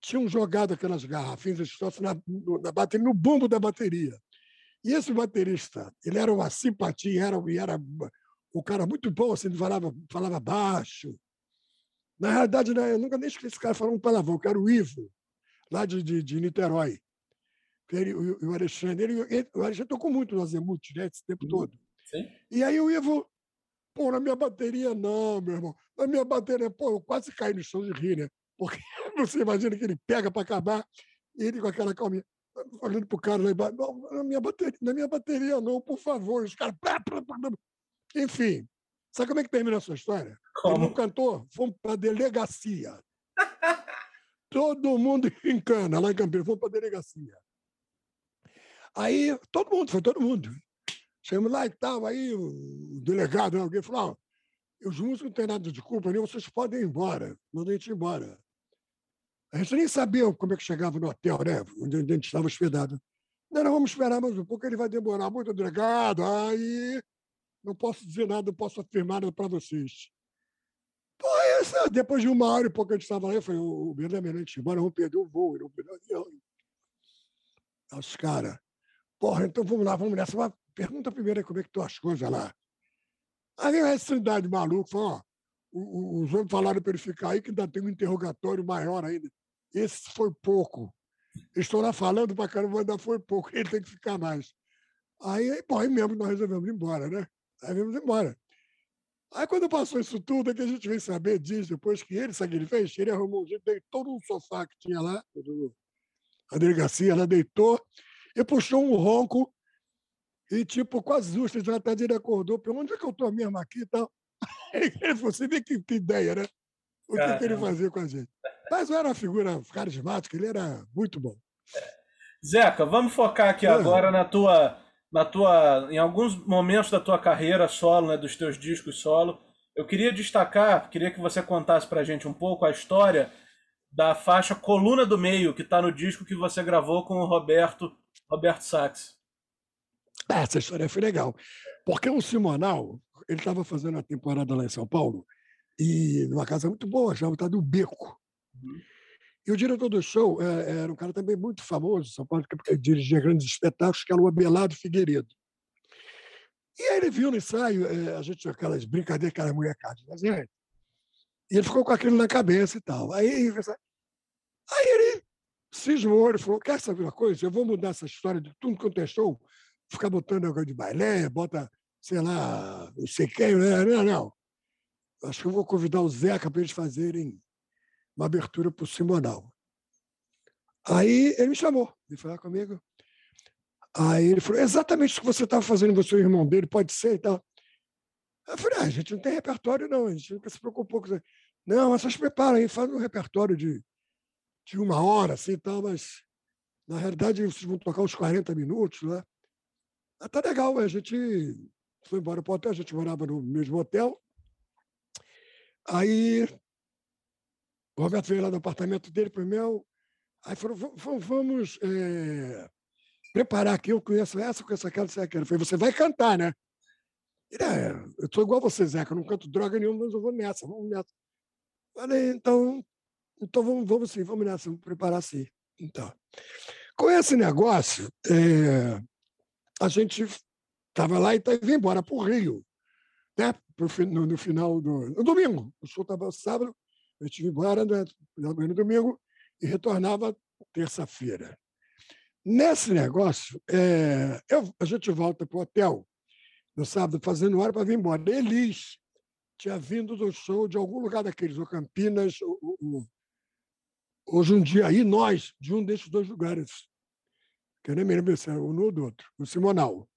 tinham jogado aquelas garrafinhas de na, na bateria, no bumbo da bateria. E esse baterista, ele era uma simpatia, era, era o cara muito bom, assim, falava, falava baixo. Na realidade, né, eu nunca nem esqueci esse cara falando um palavrão, que era o Ivo, lá de, de, de Niterói. Ele, o, o Alexandre, ele, ele, o Alexandre tocou muito no Azemuth, né, esse tempo uhum. todo. Sim. E aí o Ivo, pô, na minha bateria não, meu irmão. Na minha bateria, pô, eu quase caí no chão de rir, né? Porque você imagina que ele pega para acabar e ele com aquela calminha, olhando pro cara lá embaixo, não, na minha bateria, na minha bateria não, por favor. Os caras. Enfim, sabe como é que termina essa história? Como? Ele cantor, fomos para delegacia. todo mundo em cana, lá em Campinas, fomos para delegacia. Aí, todo mundo, foi todo mundo. Chegamos lá e tal, aí o delegado, né, alguém falou, oh, os músicos não têm nada de culpa nem vocês podem ir embora. Mandou a gente ir embora. A gente nem sabia como é que chegava no hotel, né? Onde a gente estava hospedado. Não, não, vamos esperar mais um pouco, ele vai demorar muito, delegado. Aí não posso dizer nada, não posso afirmar nada para vocês. Pô, essa, depois de uma hora e pouco a gente estava lá, eu falei, o Bernardo ir embora, vamos perder o voo, não perder o avião. Os caras, porra, então vamos lá, vamos nessa. Pergunta primeiro aí como é que estão as coisas lá. Aí a cidade maluca falou, ó, os homens falaram para ele ficar aí que ainda tem um interrogatório maior ainda. Esse foi pouco. Estou lá falando para caramba, ainda foi pouco, ele tem que ficar mais. Aí, bom, aí mesmo nós resolvemos ir embora, né? Aí vamos embora. Aí quando passou isso tudo, é que a gente veio saber disso, depois que ele, sabe ele fez? Ele arrumou um jeito, deitou num sofá que tinha lá, a delegacia, ela deitou e puxou um ronco e, tipo, com as ustras na tarde, ele acordou, para onde é que eu estou mesmo aqui e tal. Você vê que, que ideia, né? O que, que, ele fazia com a gente. Mas era uma figura carismática, ele era muito bom. Zeca, vamos focar aqui é. agora na tua, na tua, em alguns momentos da tua carreira solo, né, dos teus discos solo. Eu queria destacar, queria que você contasse para a gente um pouco a história da faixa Coluna do Meio, que está no disco que você gravou com o Roberto, Roberto Sachs. Ah, essa história foi legal. Porque o Simonal, ele estava fazendo a temporada lá em São Paulo, e numa casa muito boa, chamada do Beco. Uhum. E o diretor do show é, era um cara também muito famoso, São Paulo, que dirigia grandes espetáculos, que era o Abelardo Figueiredo. E aí ele viu no ensaio, é, a gente tinha aquelas brincadeiras, aquela molecada da gente, e ele ficou com aquilo na cabeça e tal. Aí, aí ele cismou, ele falou, quer saber uma coisa? Eu vou mudar essa história de tudo quanto é show ficar botando negócio de bailé, bota, sei lá, não sei quem, né? não, não. Acho que eu vou convidar o Zeca para eles fazerem uma abertura para o Simonal. Aí ele me chamou, ele falou comigo. Aí ele falou, exatamente isso que você estava fazendo, você e o irmão dele, pode ser e tal. Eu falei, ah, a gente não tem repertório, não, a gente nunca se preocupou com isso. Não, mas vocês preparam aí, fazem um repertório de, de uma hora, assim tal, mas na realidade vocês vão tocar uns 40 minutos, né? Ah, tá legal, a gente foi embora para o hotel, a gente morava no mesmo hotel. Aí o Roberto veio lá no apartamento dele para o meu. Aí falou: vamos é, preparar aqui, eu conheço essa, conheço aquela, conheço aquela. Eu falei: você vai cantar, né? Ele, é, eu sou igual a você, Zeca, eu não canto droga nenhuma, mas eu vou nessa, vamos nessa. Falei, então, então vamos, vamos sim, vamos nessa, vamos preparar sim. Então, com esse negócio, é, a gente estava lá e estava embora para o Rio, né? No, no final do no domingo. O show estava sábado, eu estive embora né, no domingo e retornava terça-feira. Nesse negócio, é, eu, a gente volta para o hotel no sábado, fazendo hora para vir embora. Elis tinha vindo do show de algum lugar daqueles, ou Campinas, ou, ou, ou Jundiaí, nós, de um desses dois lugares. Que eu nem me lembro se era um ou do outro, o Simonal.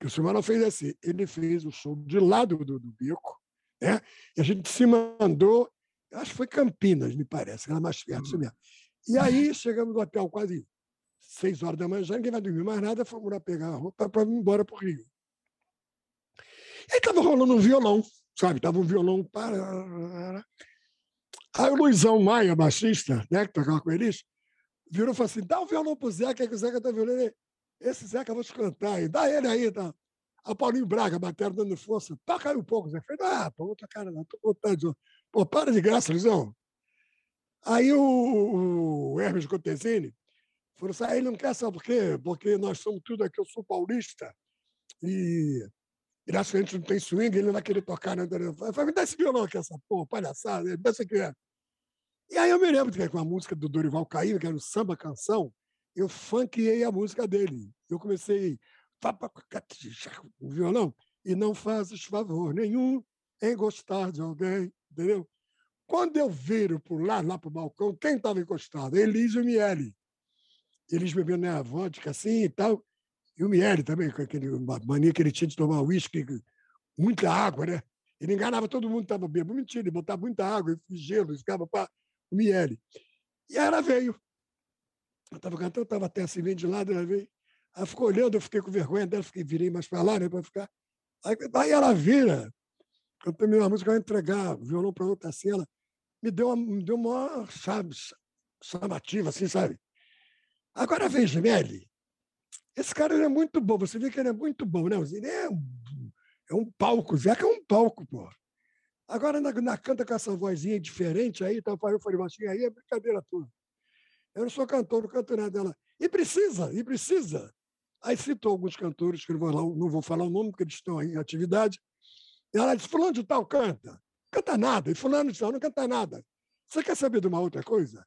Que o Simonal fez assim, ele fez o show de lado do, do bico, né? e a gente se mandou, acho que foi Campinas, me parece, era mais perto, isso mesmo. E aí chegamos no hotel quase seis horas da manhã, ninguém vai dormir mais nada, fomos lá pegar a roupa para ir embora para o Rio. E estava rolando um violão, sabe? Tava um violão para. Aí o Luizão Maia, baixista, né, que tocava com eles, virou e falou assim: dá o violão pro Zeca, que o Zeca tá violando. Esse Zeca eu vou te cantar aí, dá ele aí, tá? A Paulinho Braga, batendo dando força, toca aí um pouco. Zé falei, ah, pô, outra cara, não, tô contando. Pô, para de graça, Luizão. Aí o, o Hermes Contesini falou assim: ah, ele não quer, sabe por quê? Porque nós somos tudo aqui, eu sou paulista e que a gente não tem swing, ele não vai querer tocar. Né? Eu falei: me dá esse violão aqui, essa porra, palhaçada, me dá isso aqui. E aí eu me lembro que com a música do Dorival Caymmi, que era o samba canção, eu funkeei a música dele. Eu comecei o violão e não fazes favor nenhum em gostar de alguém, entendeu? Quando eu viro por lá, lá para o balcão, quem estava encostado? Elísio Miele. Eles bebendo a vodka assim e tal. E o Miele também, com aquele mania que ele tinha de tomar uísque, muita água, né? Ele enganava todo mundo que estava bebendo. Mentira, ele botava muita água gelo, ficava para o Miele. E ela veio. Eu estava cantando, estava até assim, lado, ela veio. Ela ficou olhando, eu fiquei com vergonha dela, fiquei, virei mais para lá, né, para ficar. Aí, aí ela vira, cantando uma música, vai entregar o violão para outra assim, ela me deu uma, me deu uma sabe, chamativa, assim, sabe? Agora veja, Melly, esse cara é muito bom, você vê que ele é muito bom, né? Ele é é um palco, Zeca é um palco, pô. Agora, na, na canta com essa vozinha diferente aí, tá, eu falei, baixinho aí, é brincadeira tua. Eu não sou cantor, não canto nada dela. E precisa, e precisa. Aí citou alguns cantores, que eu vou, não vou falar o nome, porque eles estão em atividade. E ela disse, fulano de tal canta canta nada. E fulano disse, não, não canta nada. Você quer saber de uma outra coisa?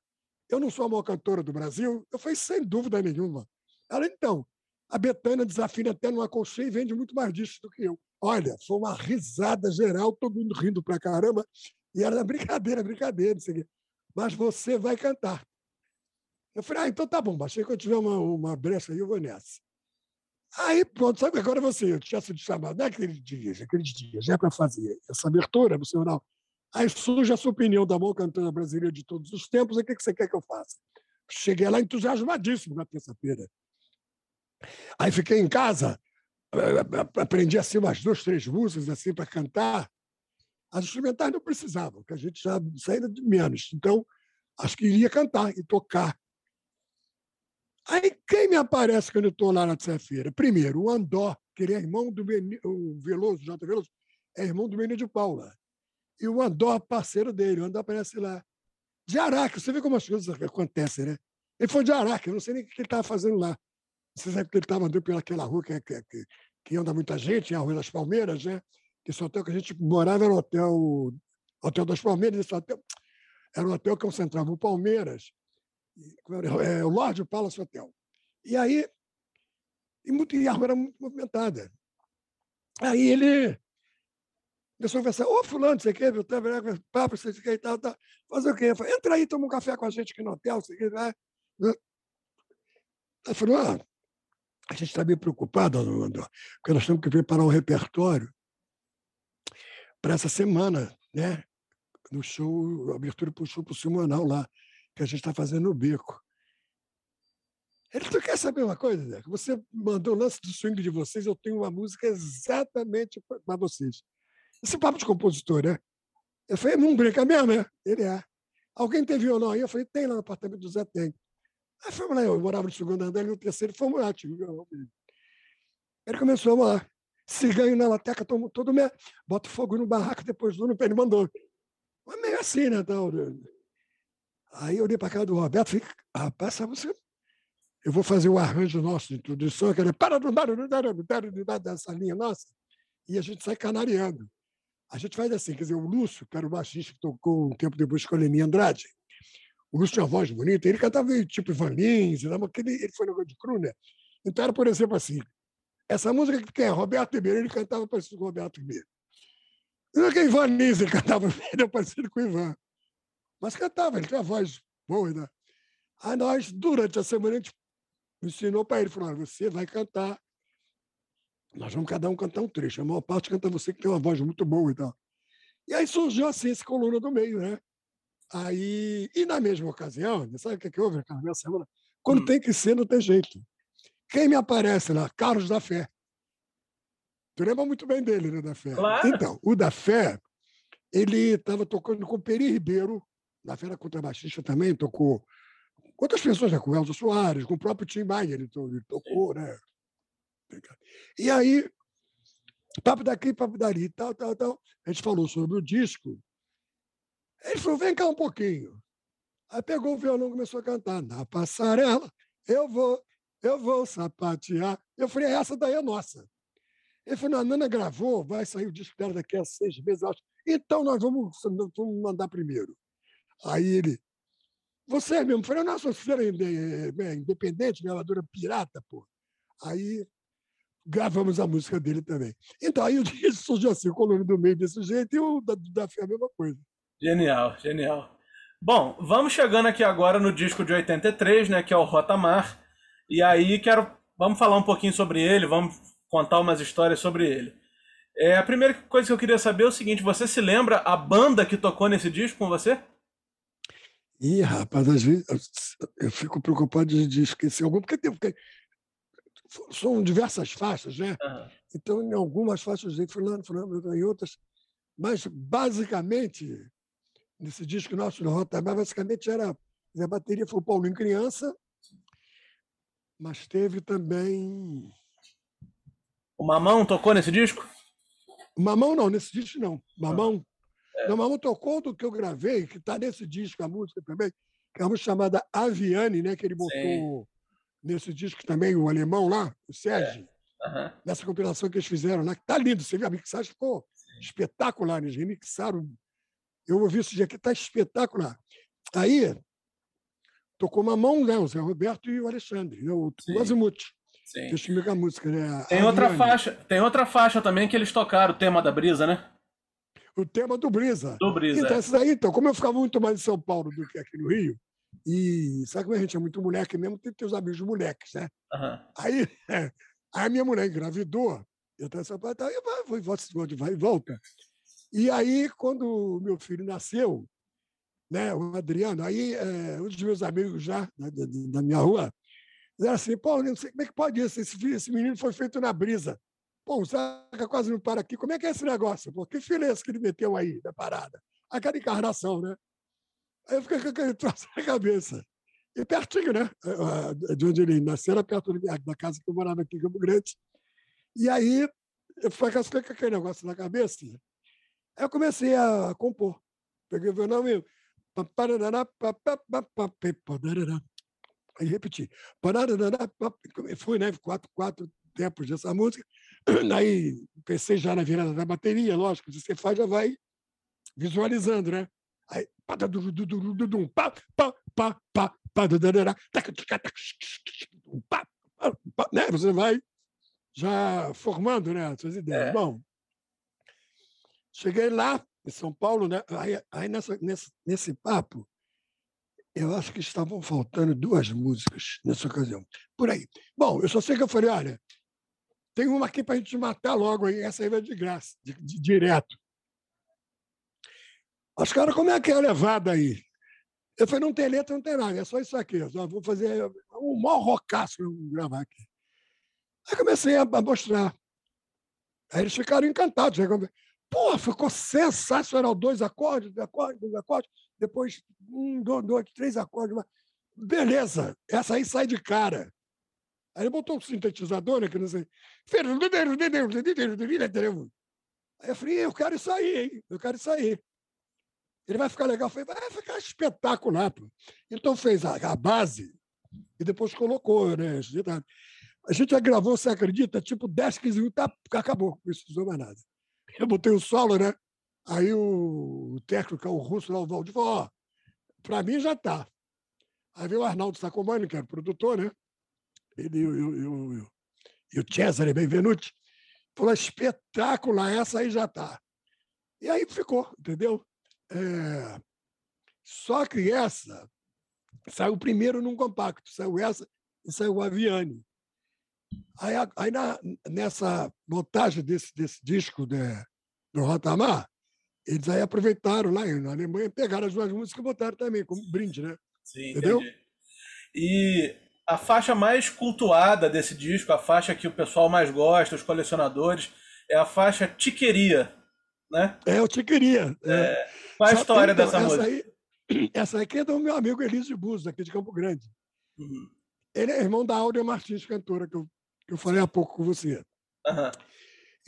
Eu não sou a maior cantora do Brasil? Eu falei, sem dúvida nenhuma. Ela, então, a Betânia desafina até numa colcheia e vende muito mais disso do que eu. Olha, foi uma risada geral, todo mundo rindo pra caramba. E era brincadeira, brincadeira, isso aqui. Mas você vai cantar. Eu falei, ah, então tá bom, baixei que eu tiver uma, uma brecha aí, eu vou nessa. Aí, pronto, sabe, agora você, eu tinha sido chamado naqueles dias, aqueles dias, já para fazer essa abertura emocional. Aí surge a sua opinião da maior cantora brasileira de todos os tempos, o que você quer que eu faça? Cheguei lá entusiasmadíssimo na terça-feira. Aí fiquei em casa, aprendi assim umas duas, três músicas assim para cantar. As instrumentais não precisavam, que a gente já saía de menos. Então, acho que iria cantar e tocar. Aí quem me aparece quando eu estou lá na terça-feira? Primeiro, o Andó, que ele é irmão do o Veloso, J. Veloso, é irmão do Benito de Paula. E o Andó, parceiro dele, o Andó aparece lá. De Araque, você vê como as coisas acontecem, né? Ele foi de Araque, eu não sei nem o que ele estava fazendo lá. Você sabe que ele estava andando pelaquela rua que, que, que, que, anda muita gente, a Rua das Palmeiras, né? Esse hotel que a gente morava era o hotel, hotel das Palmeiras, esse hotel era um hotel que concentrava o Palmeiras é, o Lorde Palace Hotel. E aí, e, muito, e a rua era muito movimentada. Aí ele começou a conversar, ô fulano, você quer, eu papo, você quer e tal, tal. Fazer o quê? Falei, entra aí, toma um café com a gente aqui no hotel, você quer, né? Ele falou, ah, a gente está bem preocupado, porque nós temos que preparar um repertório para essa semana, né? No show, abertura para o show para o Simonal lá que a gente está fazendo no bico. Ele, tu quer saber uma coisa, Zé? Você mandou o lance do swing de vocês, eu tenho uma música exatamente para vocês. Esse papo de compositor, né? Eu falei, não brinca mesmo, né? Ele é. Alguém tem violão aí? Eu falei, tem lá no apartamento do Zé, tem. Aí fomos lá, eu morava no segundo andar e no terceiro, fomos lá. Ele começou lá, se ganho na lateca, todo, todo bota fogo no barraco, depois do ele mandou. meio assim, né? Né? Aí eu olhei para a cara do Roberto e falei, rapaz, essa eu vou fazer o arranjo nosso de introdução, que era para dessa linha nossa, e a gente sai canariando. A gente faz assim, quer dizer, o Lúcio, que era o baixista que tocou um tempo depois com a Leni Andrade, o Lúcio tinha uma voz bonita, ele cantava tipo Ivan Lins, ele, ele foi negócio de cru, né? Então era, por exemplo, assim, essa música que é Roberto Ribeiro, ele cantava parecido com Roberto Ribeiro. Não é que Ivan Lins, ele cantava parecido com o Ivan. Mas cantava, ele tinha uma voz boa, né? Aí nós, durante a semana, a gente ensinou para ele, falou, você vai cantar, nós vamos cada um cantar um trecho, a maior parte canta você que tem uma voz muito boa e tal. E aí surgiu assim esse coluna do meio, né? Aí, e na mesma ocasião, sabe o que, é que houve naquela mesma semana? Quando hum. tem que ser, não tem jeito. Quem me aparece lá? Carlos da Fé. Tu lembra muito bem dele, né, da Fé? Claro. Então, o da Fé, ele estava tocando com o Peri Ribeiro, da Fé era contrabaixista também, tocou Quantas pessoas já com Elza Soares, com o próprio Tim Maia, ele, ele tocou, né? E aí, papo daqui, papo dali, tal, tal, tal. A gente falou sobre o disco. Ele falou: vem cá um pouquinho. Aí pegou o violão e começou a cantar. Na passarela, eu vou, eu vou sapatear. Eu falei: essa daí é nossa. Ele falou: a Nana gravou, vai sair o disco dela daqui a seis meses, acho. Então nós vamos, vamos mandar primeiro. Aí ele, você mesmo, falei, nossa, você era independente, gravadora pirata, pô. Aí gravamos a música dele também. Então, aí o disco surgiu assim, o coluna do meio desse jeito e o da, da Fé a mesma coisa. Genial, genial. Bom, vamos chegando aqui agora no disco de 83, né, que é o Rotamar. E aí quero, vamos falar um pouquinho sobre ele, vamos contar umas histórias sobre ele. É, a primeira coisa que eu queria saber é o seguinte, você se lembra a banda que tocou nesse disco com você? Ih, rapaz, às vezes eu fico preocupado de, de esquecer algum, porque, tem, porque são diversas faixas, né? Uhum. Então, em algumas faixas de fulano, fulano, em outras. Mas, basicamente, nesse disco nosso no Rota basicamente era. A bateria foi o Paulinho Criança, mas teve também. O Mamão tocou nesse disco? Mamão não, nesse disco não. Mamão é. Não, um tocou do que eu gravei, que está nesse disco, a música também, que é uma música chamada Aviane, né, que ele botou Sim. nesse disco também, o alemão lá, o Sérgio, é. uhum. nessa compilação que eles fizeram lá, que está lindo. Você viu, a mixagem ficou Sim. espetacular, eles remixaram. Eu ouvi esse dia aqui, está espetacular. Aí, tocou uma mão, né, o Zé Roberto e o Alexandre, né, o. Sim. Que explica a música, né? Tem outra faixa, tem outra faixa também que eles tocaram, o tema da brisa, né? o tema do Brisa. Do Brisa. Então, é. isso então, como eu ficava muito mais em São Paulo do que aqui no Rio, e sabe como a gente é muito moleque mesmo, tem que ter os amigos moleques, né? Uhum. Aí, é, aí a minha mulher engravidou, eu estava em São Paulo, aí vai, vai, vai e volta. E aí, quando meu filho nasceu, né, o Adriano, aí é, um dos meus amigos já, da, da, da minha rua, disseram assim, Paulo, não sei como é que pode isso, esse, esse menino foi feito na brisa. Pô, o Saca quase não para aqui. Como é que é esse negócio? Pô, que filho é esse que ele meteu aí na parada? Aquela encarnação, né? Aí eu fiquei com aquele troço na cabeça. E pertinho, né? De onde ele nasceu, era perto da casa que eu morava aqui em Campo Grande. E aí, eu fiquei com aquele negócio na cabeça. Aí eu comecei a compor. Peguei o violão e... Aí repeti. Fui, né? Quatro, quatro tempos dessa música. Aí pensei já na virada da bateria, lógico, você faz, já vai visualizando, né? Aí, pá, pá, pá, pá, pá, né? Você vai já formando né, as suas ideias. É. Bom, cheguei lá em São Paulo, né? Aí, aí nessa, nesse, nesse papo, eu acho que estavam faltando duas músicas nessa ocasião. Por aí. Bom, eu só sei que eu falei, olha, tem uma aqui para a gente matar logo aí, essa aí vai de graça, de, de direto. Os caras, como é que é a levada aí? Eu falei, não tem letra, não tem nada, é só isso aqui. Eu só vou fazer um maior rocaço para gravar aqui. Aí comecei a, mostrar. Aí eles ficaram encantados. Pô, ficou sensacional. Dois acordes, dois acordes, dois acordes. Depois, um, dois, dois três acordes. Beleza, essa aí sai de cara. Aí ele botou um sintetizador, né, que não sei. Aí eu falei, eu quero isso aí, hein? Eu quero isso aí. Ele vai ficar legal. Eu falei, vai ficar espetacular. Pô. Então fez a, a base e depois colocou, né? A gente já gravou, você acredita? Tipo 10, 15 minutos, tá, acabou. Não precisou mais nada. Eu botei o solo, né? Aí o, técnico, o russo lá, o Valdir, falou: ó, para mim já tá. Aí veio o Arnaldo Sacomani, que era produtor, né? Ele e o, o Cesare Benvenuti. Falou: espetacular, essa aí já tá. E aí ficou, entendeu? É... Só que essa saiu primeiro num compacto, saiu essa e saiu o Aviane. Aí, aí na, nessa montagem desse, desse disco de, do Rotamar, eles aí aproveitaram lá na Alemanha, pegaram as duas músicas e botaram também, como brinde, né? Sim, Entendeu? Entendi. E a faixa mais cultuada desse disco, a faixa que o pessoal mais gosta, os colecionadores, é a faixa Tiqueria, né? É, o Tiqueria. É. É. Qual a Só história tem, então, dessa música? Aí, essa aqui é do meu amigo Elísio Buzos, aqui de Campo Grande. Uhum. Ele é irmão da Áurea Martins, cantora, que eu, que eu falei há pouco com você. Uhum.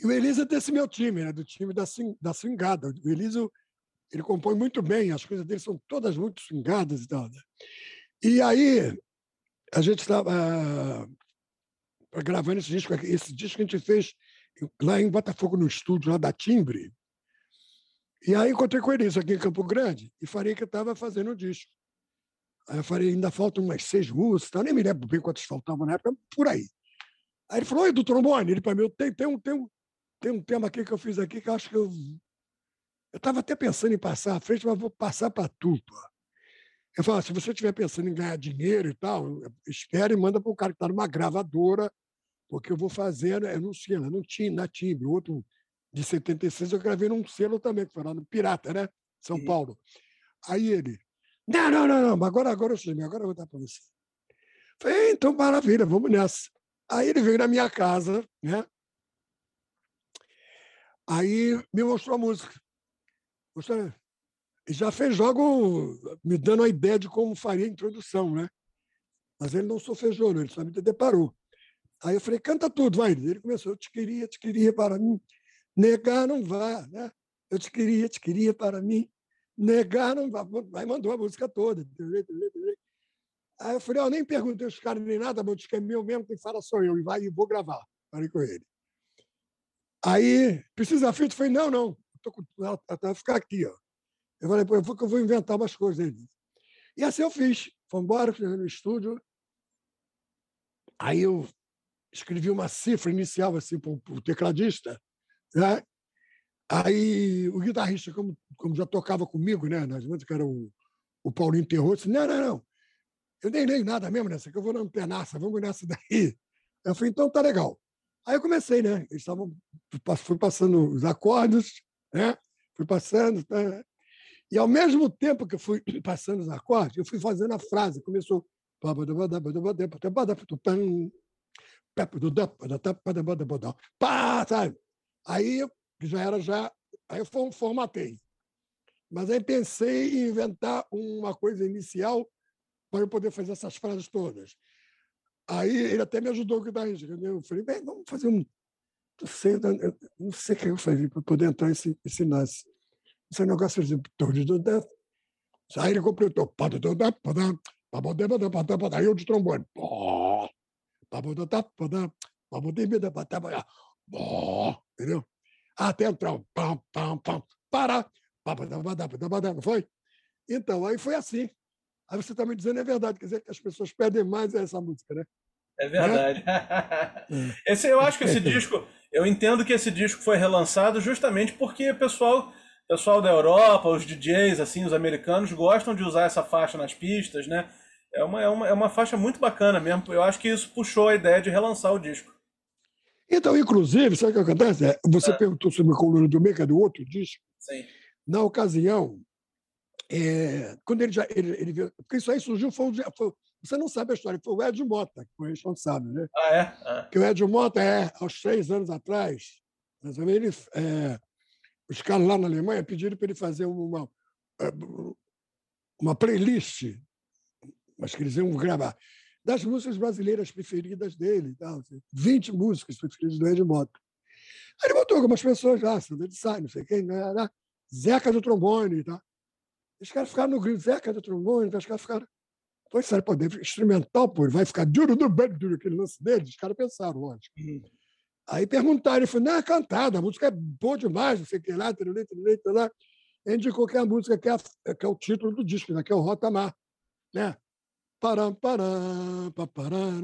E o Elísio é desse meu time, né? do time da, da Swingada. O Elísio ele compõe muito bem, as coisas dele são todas muito swingadas e tal. Né? E aí, a gente estava uh, gravando esse disco, esse disco a gente fez lá em Botafogo, no estúdio lá da Timbre. E aí encontrei com o Elísio aqui em Campo Grande e falei que estava fazendo o disco. Aí eu falei, ainda faltam umas seis músicas, nem me lembro bem quantas faltavam na época, por aí. Aí ele falou, oi, do trombone, ele para mim, tem, tem, um, tem, um, tem um tema aqui que eu fiz aqui que eu acho que eu. Eu estava até pensando em passar à frente, mas vou passar para tu. Pô. Eu falo, se você estiver pensando em ganhar dinheiro e tal, espere e manda para o cara que está numa gravadora, porque eu vou fazer, eu não sei, não tinha na Timbre, outro de 76 eu gravei num selo também, que foi lá no Pirata, né? São Paulo. Aí ele, não, não, não, não, agora, agora eu sei, agora eu vou dar para você. Falei, então maravilha, vamos nessa. Aí ele veio na minha casa, né? Aí me mostrou a música. Mostrou, já fez jogo me dando a ideia de como faria a introdução, né? Mas ele não sofejou, ele só me deparou. Aí eu falei, canta tudo, vai. Ele começou, eu te queria, te queria para mim, negar não vá, né? Eu te queria, te queria para mim, negar não vá. Aí mandou a música toda. Aí eu falei, eu nem perguntei os caras nem nada, mas que é meu mesmo, quem fala sou eu, e vai e vou gravar. Falei com ele. Aí, precisa? Eu falei, não, não, tô com... ela vai ficar aqui, ó. Eu falei, pô, eu vou inventar umas coisas dele. E assim eu fiz. Fomos embora, no estúdio. Aí eu escrevi uma cifra inicial assim, para o tecladista. Né? Aí o guitarrista, como, como já tocava comigo, né, nas músicas, era o, o Paulinho Terror, disse: Não, não, não. Eu nem leio nada mesmo nessa, que eu vou na antenaça, vamos nessa daí. Eu falei: Então tá legal. Aí eu comecei, né? Eles estavam. Fui passando os acordes, né? Fui passando. Tá? E, ao mesmo tempo que eu fui passando os acordes, eu fui fazendo a frase. Começou. Pá, sabe? Aí já era já. Aí eu formatei. Mas aí pensei em inventar uma coisa inicial para eu poder fazer essas frases todas. Aí ele até me ajudou a Eu falei, bem, vamos fazer um. Não sei, não sei o que eu falei para poder entrar esse, esse lance. Esse negócio de Aí ele completou. Aí eu de trombone. Entendeu? Até entrar. Para. Não foi? Então, aí foi assim. Aí você está me dizendo é verdade, quer dizer que as pessoas pedem mais essa música, né? É verdade. É? Esse, eu acho que esse disco, eu entendo que esse disco foi relançado justamente porque o pessoal pessoal da Europa, os DJs, assim, os americanos, gostam de usar essa faixa nas pistas, né? É uma, é uma, é uma faixa muito bacana mesmo. Eu acho que isso puxou a ideia de relançar o disco. Então, inclusive, sabe o que acontece? É, você é. perguntou sobre a coluna do Meca do outro disco. Sim. Na ocasião, é, quando ele já. Ele, ele viu, porque isso aí surgiu, foi, foi, você não sabe a história, foi o Ed Mota que foi responsável, né? Ah, é? Ah. Que o Ed Mota, é, aos três anos atrás, menos, ele, é, os caras lá na Alemanha pediram para ele fazer uma, é, uma playlist, mas que eles iam gravar, das músicas brasileiras preferidas dele. Tal, 20 assim, músicas preferidas do Ed Mota. Aí ele botou algumas pessoas lá, Sandra de Sá, não sei quem, né, Zeca do trombone. Tá? Os caras ficaram no grito, Zeca do trombone, os caras ficaram. Foi sério, pô, instrumental, pô, ele vai ficar duro do duro, aquele lance dele. Os caras pensaram, lógico. Uhum. Aí perguntaram, ele falou, não, é cantada, a música é boa demais, não sei o que lá, trilhei, trilhei, trilhei. Indicou que é a música que é, que é o título do disco, né, que é o Rotamar. Né? Param, param, paparam,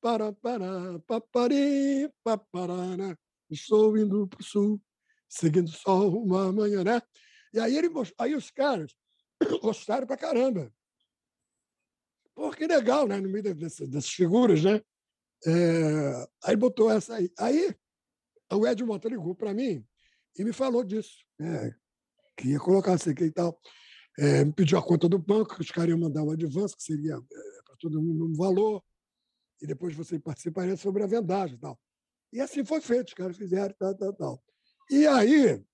param, param, papari, papará, né? Estou indo para o sul, seguindo só uma manhã, né? E aí, ele, aí os caras gostaram pra caramba. Pô, que legal, né? No meio dessas, dessas figuras, né? É, aí botou essa aí. Aí o Ed Mota ligou para mim e me falou disso, né? que ia colocar isso aqui e tal. É, me pediu a conta do banco, que os caras iam mandar o advance, que seria é, para todo mundo um valor, e depois você participaria sobre a vendagem e tal. E assim foi feito, os caras fizeram tal, tal, tal. E aí,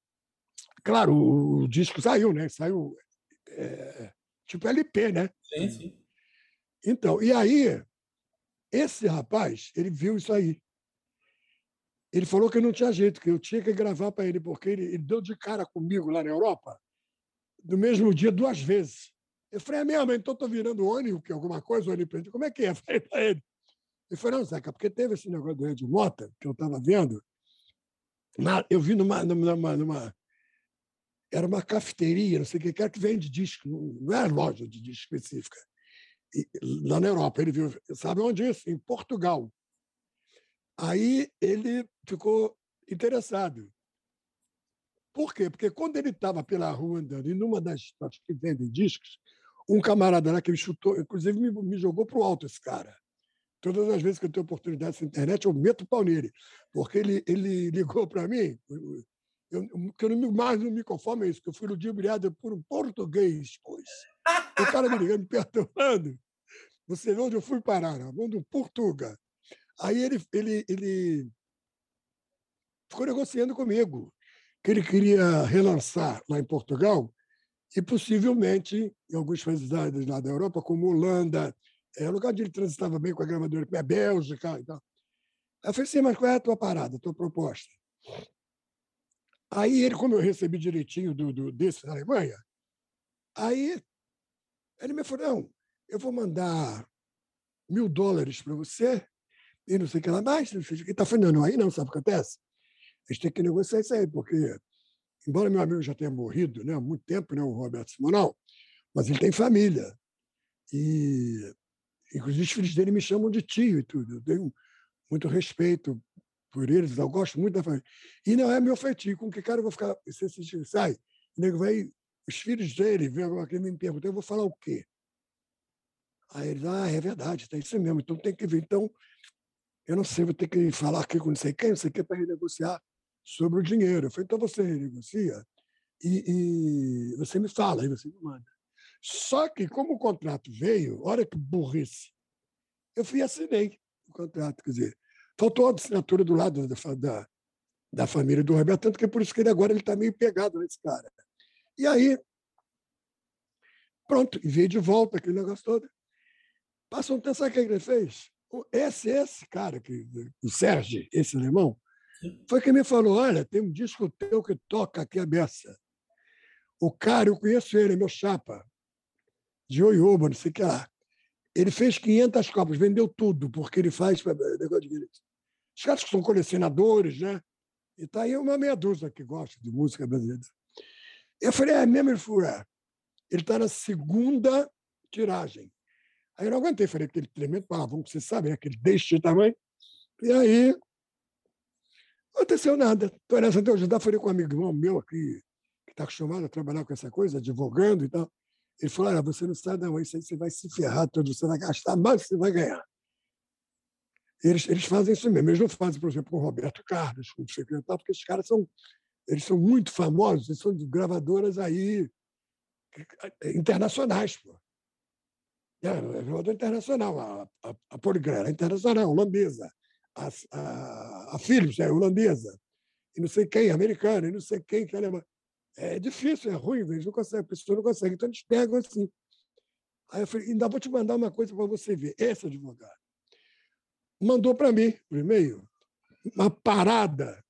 claro, o, disco saiu, né? Saiu é, tipo LP, né? Sim, sim. Então, e aí, esse rapaz, ele viu isso aí. Ele falou que não tinha jeito, que eu tinha que gravar para ele, porque ele, ele, deu de cara comigo lá na Europa, no mesmo dia, duas vezes. Eu falei, é mesmo, então estou virando ônibus, que alguma coisa, ônibus. Como é que é? Eu falei para ele. Ele falou, não, Zeca, porque teve esse negócio do Ed Mota, que eu estava vendo, na, eu vi numa, numa, numa, Era uma cafeteria, não sei o que, que vende disco, não é loja de disco específica. E, lá na Europa, ele viu, sabe onde isso? Em Portugal. Aí ele ficou interessado. Por quê? Porque quando ele estava pela rua andando, e numa das que vendem discos, um camarada lá que me chutou, inclusive me, me jogou para o alto esse cara. Todas as vezes que eu tenho oportunidade na internet, eu meto o pau nele, porque ele, ele ligou para mim. Eu, o que eu não, mais não me conformo é isso, que eu fui ludibriado por um português, pois. O cara me ligando, me perturbando. Você vê onde eu fui parar, na mão do Portuga. Aí ele, ele, ele ficou negociando comigo, que ele queria relançar lá em Portugal e possivelmente em alguns países lá da Europa, como Holanda, é lugar onde ele transitava bem com a gravadora, é a Bélgica e tal. Eu falei assim, mas qual é a tua parada, a tua proposta? Aí ele, como eu recebi direitinho do, do desse da Alemanha, aí ele me falou, não, eu vou mandar mil dólares para você e não sei o que lá mais, não sei o que. Está falando, não, aí não, sabe o que acontece? A gente tem que negociar isso aí, porque, embora meu amigo já tenha morrido né, há muito tempo, né, o Roberto Simonal, mas ele tem família. E, inclusive, os filhos dele me chamam de tio e tudo. Eu tenho muito respeito por eles, eu gosto muito da família. E não é meu feitio, com que cara eu vou ficar. Se sai, o nego vai. Os filhos dele vêm que me perguntam, eu vou falar o quê? Aí ele ah, é verdade, tá isso mesmo, então tem que ver. Então, eu não sei, vou ter que falar aqui com não sei quem, não sei o que, para renegociar sobre o dinheiro. Eu falei, então você renegocia e, e, você me fala, aí você me manda. Só que, como o contrato veio, olha que burrice, eu fui e assinei o contrato. Quer dizer, faltou a assinatura do lado da, da, da família do Roberto, tanto que é por isso que ele agora está meio pegado nesse cara. E aí, pronto, e veio de volta aquele negócio todo. Passa um tempo, sabe o que ele fez? Esse, esse cara, que, o Sérgio, esse alemão, foi que me falou: olha, tem um disco teu que toca aqui a beça. O cara, eu conheço ele, é meu chapa, de Oioba, não sei o que lá. Ele fez 500 cópias, vendeu tudo, porque ele faz negócio de Os caras que são colecionadores, né? E tá aí uma meia dúzia que gosta de música brasileira. Eu falei, é mesmo? Ele falou, é. Ele está na segunda tiragem. Aí eu não aguentei, falei aquele tremendo pavão que você sabe, né? aquele deste tamanho. E aí, não aconteceu nada. Estou nessa até hoje. Falei com um amigo meu aqui, que está acostumado a trabalhar com essa coisa, advogando e tal. Ele falou: Olha, você não sabe, não, isso aí você vai se ferrar todo, você vai gastar mais você vai ganhar. Eles, eles fazem isso mesmo. Eles não fazem, por exemplo, com o Roberto Carlos, com o secretário, porque esses caras são, eles são muito famosos, eles são de gravadoras aí internacionais. Pô. É, é jogador internacional, a, a, a Poligrela é internacional, holandesa. A, a, a Philips é holandesa. E não sei quem, americana, e não sei quem que é alemã. É difícil, é ruim, eles não conseguem, a pessoa não consegue. Então eles pegam assim. Aí eu falei, ainda vou te mandar uma coisa para você ver. Esse advogado mandou para mim, por e-mail, uma parada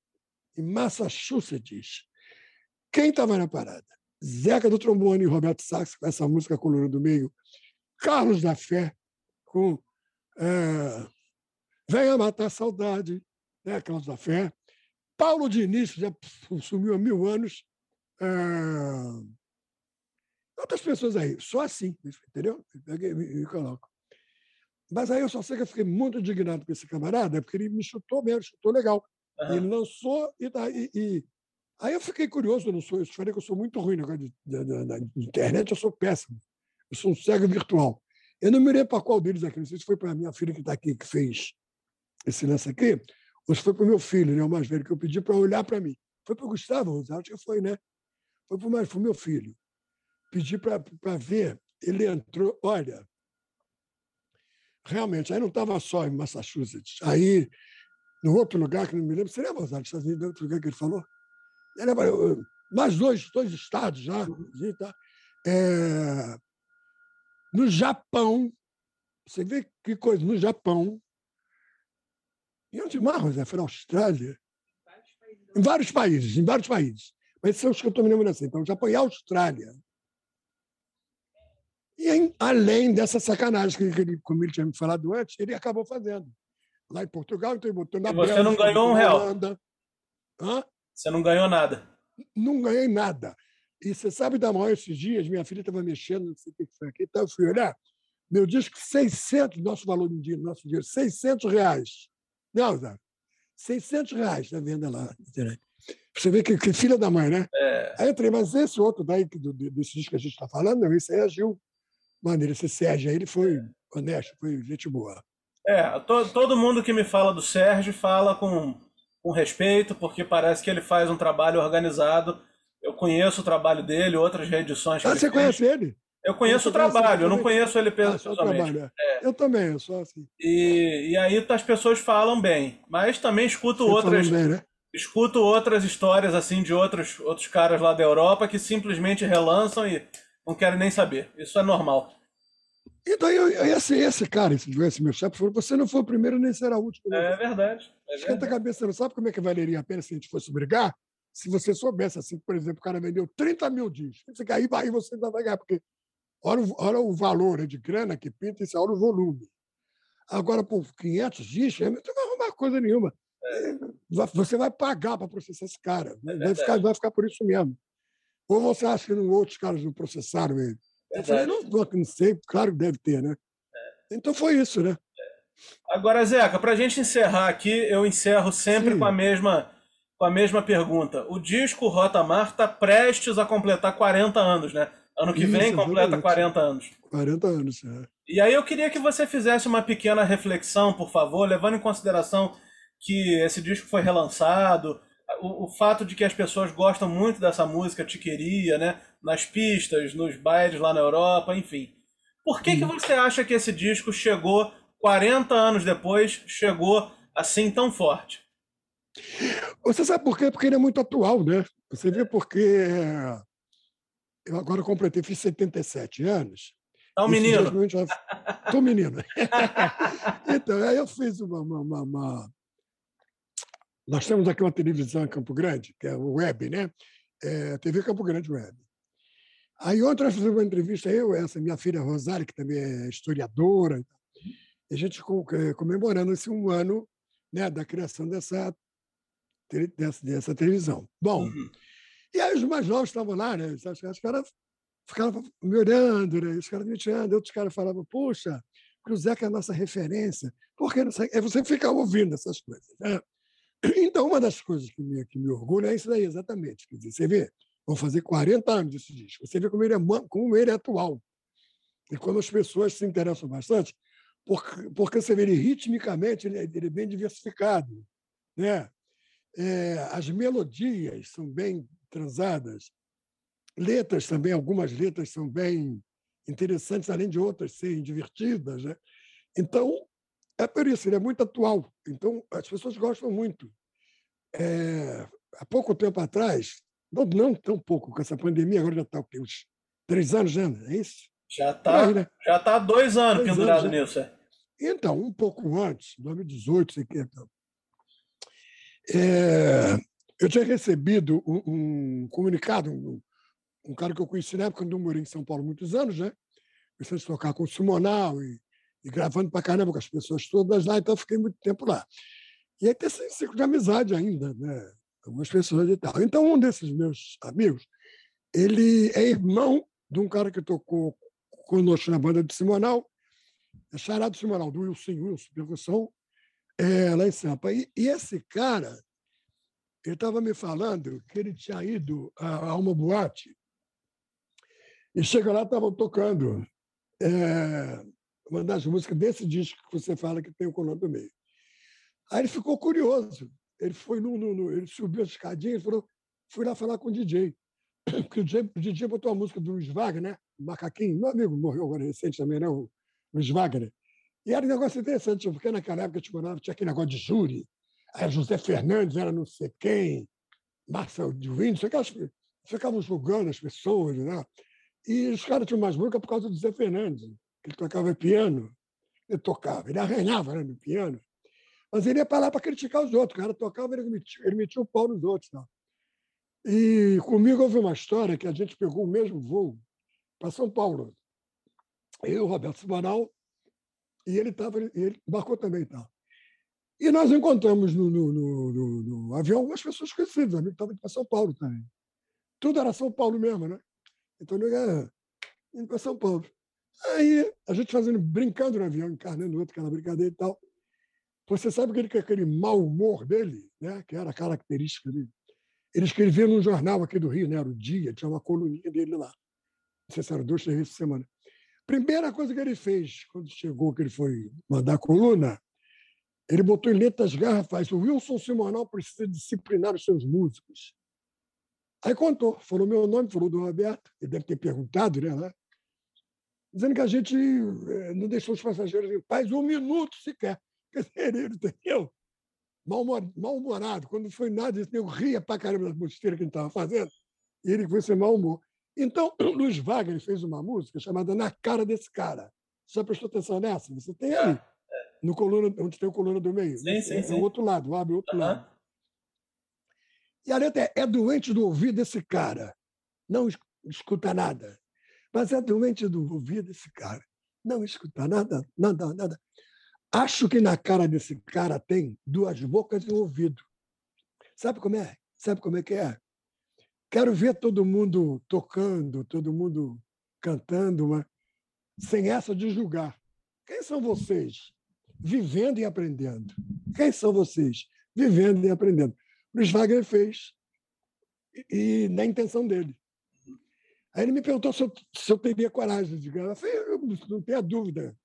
em Massachusetts. Quem estava na parada? Zeca do trombone, Roberto Sax, com essa música colorida do meio, Carlos da Fé, com é, Venha Matar a Saudade, né, Carlos da Fé, Paulo Diniz, já sumiu há mil anos, é, outras pessoas aí, só assim, entendeu? E, e coloco. Mas aí eu só sei que eu fiquei muito indignado com esse camarada, porque ele me chutou mesmo, chutou legal. Uhum. Ele lançou e, e, e, Aí eu fiquei curioso, eu não sou, eu falei que eu sou muito ruim na, na, na, internet, eu sou péssimo. Eu sou um cego virtual. Eu não me lembro para qual deles aqui, não sei se foi para a minha filha que está aqui, que fez esse lance aqui, ou se foi para o meu filho, né, o mais velho, que eu pedi para olhar para mim. Foi para o Gustavo, acho que foi, né? Foi para o meu filho. Pedi para ver, ele entrou, olha, realmente, aí não estava só em Massachusetts, aí, no outro lugar, que não me lembro, você lembra, Osado, Estados Unidos, outro lugar que ele falou? Ele lembra, mais dois, dois estados já, tá? É, no Japão, você vê que coisa, no Japão, e onde mais, José? Foi na Austrália? Em vários países, em vários países. Mas são os que eu estou me lembrando assim. Então, Japão e Austrália. E além dessa sacanagem que, ele, como ele tinha me falado antes, ele acabou fazendo. Lá em Portugal, então ele botou na e Você Bélgica, não ganhou um real. Hã? Você não ganhou nada. Não ganhei nada. E você sabe da maior esses dias, minha filha estava mexendo, não sei o que foi aqui, então eu fui olhar, meu disco, 600, nosso valor no dia, nosso dinheiro, 600 reais. Não, Zé, 600 reais na venda lá. Você vê que, que filha da mãe, né? É. Aí eu entrei, mas esse outro daí, do, desse disco que a gente está falando, não, esse aí agiu maneiro. Esse Sérgio aí, ele foi honesto, foi gente boa. É, to, todo mundo que me fala do Sérgio fala com, com respeito, porque parece que ele faz um trabalho organizado. Eu conheço o trabalho dele, outras reedições. Ah, você fez. conhece ele? Eu conheço eu o trabalho, eu não conheço ele ah, pessoalmente. Ah, é. Eu também, eu sou assim. E, e aí as pessoas falam bem, mas também escuto Você outras. Bem, né? Escuto outras histórias assim de outros, outros caras lá da Europa que simplesmente relançam e não querem nem saber. Isso é normal. E daí esse, esse cara, esse, esse meu chefe, falou: você não foi o primeiro nem será o último. É verdade. É Esquenta a cabeça, não sabe como é que valeria a pena se a gente fosse brigar? Se você soubesse, assim, por exemplo, o cara vendeu 30 mil discos, aí, aí você ainda vai ganhar, porque olha, olha o valor de grana que pinta e olha o volume. Agora, por 500 discos, não vai arrumar coisa nenhuma. É. Você vai pagar para processar esse cara. É vai, ficar, vai ficar por isso mesmo. Ou você acha que não, outros caras não processaram ele? Eu falei, não, não sei, claro que deve ter, né? É. Então foi isso, né? Agora, Zeca, para a gente encerrar aqui, eu encerro sempre com a mesma com a mesma pergunta. O disco Rota Mar está prestes a completar 40 anos, né? Ano que Isso, vem completa 40 anos. 40 anos, é. E aí eu queria que você fizesse uma pequena reflexão, por favor, levando em consideração que esse disco foi relançado, o, o fato de que as pessoas gostam muito dessa música Te Queria, né? Nas pistas, nos bailes lá na Europa, enfim. Por que, que você acha que esse disco chegou, 40 anos depois, chegou assim tão forte? Você sabe por quê? Porque ele é muito atual, né? Você vê porque eu agora completei, fiz 77 anos. Tá um menino. Estou menino. então, aí eu fiz uma, uma, uma, uma, Nós temos aqui uma televisão em Campo Grande, que é o Web, né? É, TV Campo Grande Web. Aí ontem nós fizemos uma entrevista, eu, essa minha filha Rosário, que também é historiadora, e a gente é, comemorando esse um ano né, da criação dessa, dessa, dessa televisão. Bom, uhum. E aí os mais novos estavam lá, né? Os caras ficavam me olhando, né? Os caras me tirando, outros caras falavam, puxa, o Zeca é a nossa referência. Porque é você fica ouvindo essas coisas. Né? Então, uma das coisas que me, que me orgulha é isso daí, exatamente. Quer dizer, você vê, vão fazer 40 anos esse disco. Você vê como ele é, como ele é atual. E como as pessoas se interessam bastante, porque, porque você vê ele ritmicamente, ele é, ele é bem diversificado. Né? É, as melodias são bem transadas. Letras também, algumas letras são bem interessantes, além de outras serem divertidas. Né? Então, é por isso, ele é muito atual. Então, as pessoas gostam muito. É, há pouco tempo atrás, não, não tão pouco, com essa pandemia, agora já está o quê? Uns três anos já, é isso? Já está né? já tá dois anos dois pendurado anos, nisso. É. Então, um pouco antes, 2018, sei que. Então, é, eu tinha recebido um, um comunicado, um, um cara que eu conheci na época, quando eu morei em São Paulo muitos anos, né? Comecei a tocar com o Simonal e, e gravando para caramba com as pessoas todas lá, então fiquei muito tempo lá. E aí tem esse ciclo de amizade ainda, né? Algumas pessoas e tal. Então, um desses meus amigos, ele é irmão de um cara que tocou conosco na banda de Simonal, é charado Simonal, do Wilson Wilson, percussão, é, lá em Sampa. E, e esse cara, ele estava me falando que ele tinha ido a, a uma boate e chega lá, estavam tocando é, uma das músicas desse disco que você fala que tem o colão do meio. Aí ele ficou curioso. Ele foi no, no, no ele subiu as escadinhas e falou: fui lá falar com o DJ. Porque o DJ, o DJ botou a música do Luiz Wagner, né? Macaquinho, meu amigo morreu agora recente também, né? O Luiz Wagner. E era um negócio interessante, porque naquela época tinha aquele negócio de júri. Aí José Fernandes era não sei quem, Marcel de Windsor, aquelas, ficavam julgando as pessoas, né? E os caras tinham mais bronca por causa do Zé Fernandes, ele tocava piano. Ele tocava, ele arranhava né, no piano. Mas ele ia para lá para criticar os outros. O cara tocava, ele metia, ele metia o pau nos outros. Não. E comigo houve uma história que a gente pegou o mesmo voo para São Paulo. Eu, Roberto Simonal, e ele estava, ele embarcou também. Tá? E nós encontramos no, no, no, no avião algumas pessoas conhecidas, amigos estavam para São Paulo também. Tudo era São Paulo mesmo, né? Então, eu ia para São Paulo. Aí, a gente fazendo, brincando no avião, encarnando outro, aquela brincadeira e tal. Você sabe aquele, aquele mau humor dele, né? que era característica dele? Ele escrevia num jornal aqui do Rio, né? era o Dia, tinha uma coluninha dele lá. Não sei se era dois, três vezes por semana. Primeira coisa que ele fez, quando chegou, que ele foi mandar a coluna, ele botou em letras garrafais: o Wilson Simonal precisa disciplinar os seus músicos. Aí contou, falou meu nome, falou do Roberto, ele deve ter perguntado, né? Dizendo que a gente eh, não deixou os passageiros em paz um minuto sequer. Ele, entendeu? Mal-humorado. Quando foi nada, eu ria para caramba das besteiras que ele estava fazendo, e ele foi sem mau humor. Então, Luiz Wagner fez uma música chamada Na Cara Desse Cara. Você já prestou atenção nessa? Você tem ali, no coluna, onde tem o coluna do meio. Sim, sim, é sim. o outro lado, abre o outro Uhum. lado. E a letra é, é doente do ouvido desse cara. Não es- escuta nada. Mas é doente do ouvido desse cara. Não escuta nada, nada, nada. Acho que na cara desse cara tem duas bocas e um ouvido. Sabe como é? Sabe como é que é? Quero ver todo mundo tocando, todo mundo cantando, mas sem essa de julgar. Quem são vocês? Vivendo e aprendendo. Quem são vocês? Vivendo e aprendendo. Luiz Wagner fez, e, e na intenção dele. Aí ele me perguntou se eu, se eu teria coragem de gravar. Eu falei, eu não tenho a dúvida.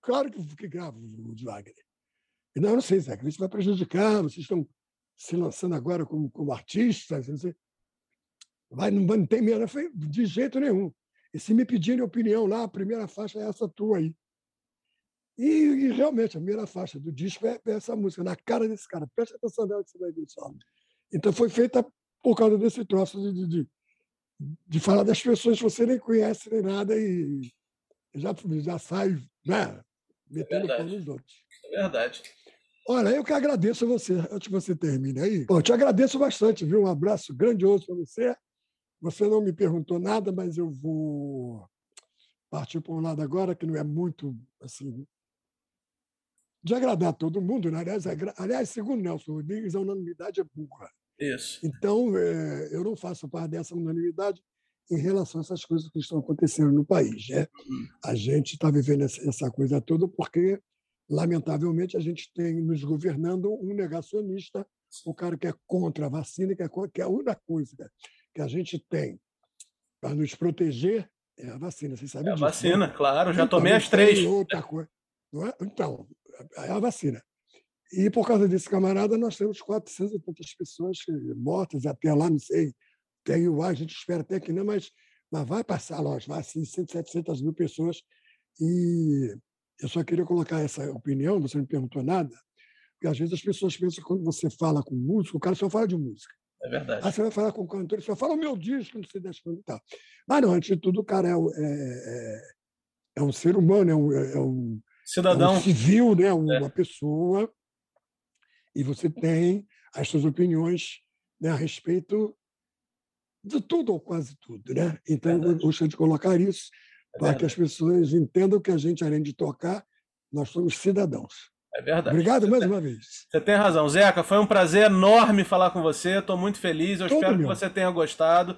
Claro que, que gravo o Luiz Wagner. E não, não sei, Zé, isso vai prejudicar, vocês estão se lançando agora como, como artistas, não sei. Vai, não, não tem medo. Eu falei, de jeito nenhum. E se me pedirem opinião lá, a primeira faixa é essa tua aí. E, e realmente, a primeira faixa do disco é, é essa música, na cara desse cara. Preste atenção nela que você vai ver só. Então foi feita por causa desse troço de, de, de, de falar das pessoas que você nem conhece nem nada e já, já sai né, metendo pau verdade. nos outros. É verdade. Olha, eu que agradeço a você, antes que você termine aí. Bom, eu te agradeço bastante, viu? Um abraço grandioso para você. Você não me perguntou nada, mas eu vou partir para um lado agora que não é muito assim de agradar todo mundo. Né? Aliás, agra- aliás, segundo Nelson Rodrigues, a unanimidade é burra. Isso. Então, eh, eu não faço parte dessa unanimidade em relação a essas coisas que estão acontecendo no país. Né? A gente está vivendo essa coisa toda porque, lamentavelmente, a gente tem nos governando um negacionista, um cara que é contra a vacina, que é, que é a única coisa que a gente tem para nos proteger é a vacina. Você sabe É a disso, né? vacina, claro. Já Então, tomei as três. Outra coisa, é? Então, é a vacina. E por causa desse camarada, nós temos 400 e tantas pessoas mortas, até lá, não sei, tem o ar, a gente espera até que não, mas, mas vai passar, lógico, vai assim, 100, 700 mil pessoas. E eu só queria colocar essa opinião, você não me perguntou nada, porque às vezes as pessoas pensam que quando você fala com músico, o cara só fala de música. É verdade. Aí você vai falar com o cantor, você vai falar o meu disco, não sei das coisas e tal. Mas não, antes de tudo, o cara é, é, é, é um ser humano, é um, é um, é Cidadão. um civil, né? uma pessoa, e você tem as suas opiniões né, a respeito de tudo ou quase tudo, né? Então, eu gostaria de colocar isso é para que as pessoas entendam que a gente, além de tocar, nós somos cidadãos. É verdade. Obrigado você mais tem, uma vez. Você tem razão. Zeca, foi um prazer enorme falar com você. Estou muito feliz. Eu Todo espero meu. que você tenha gostado.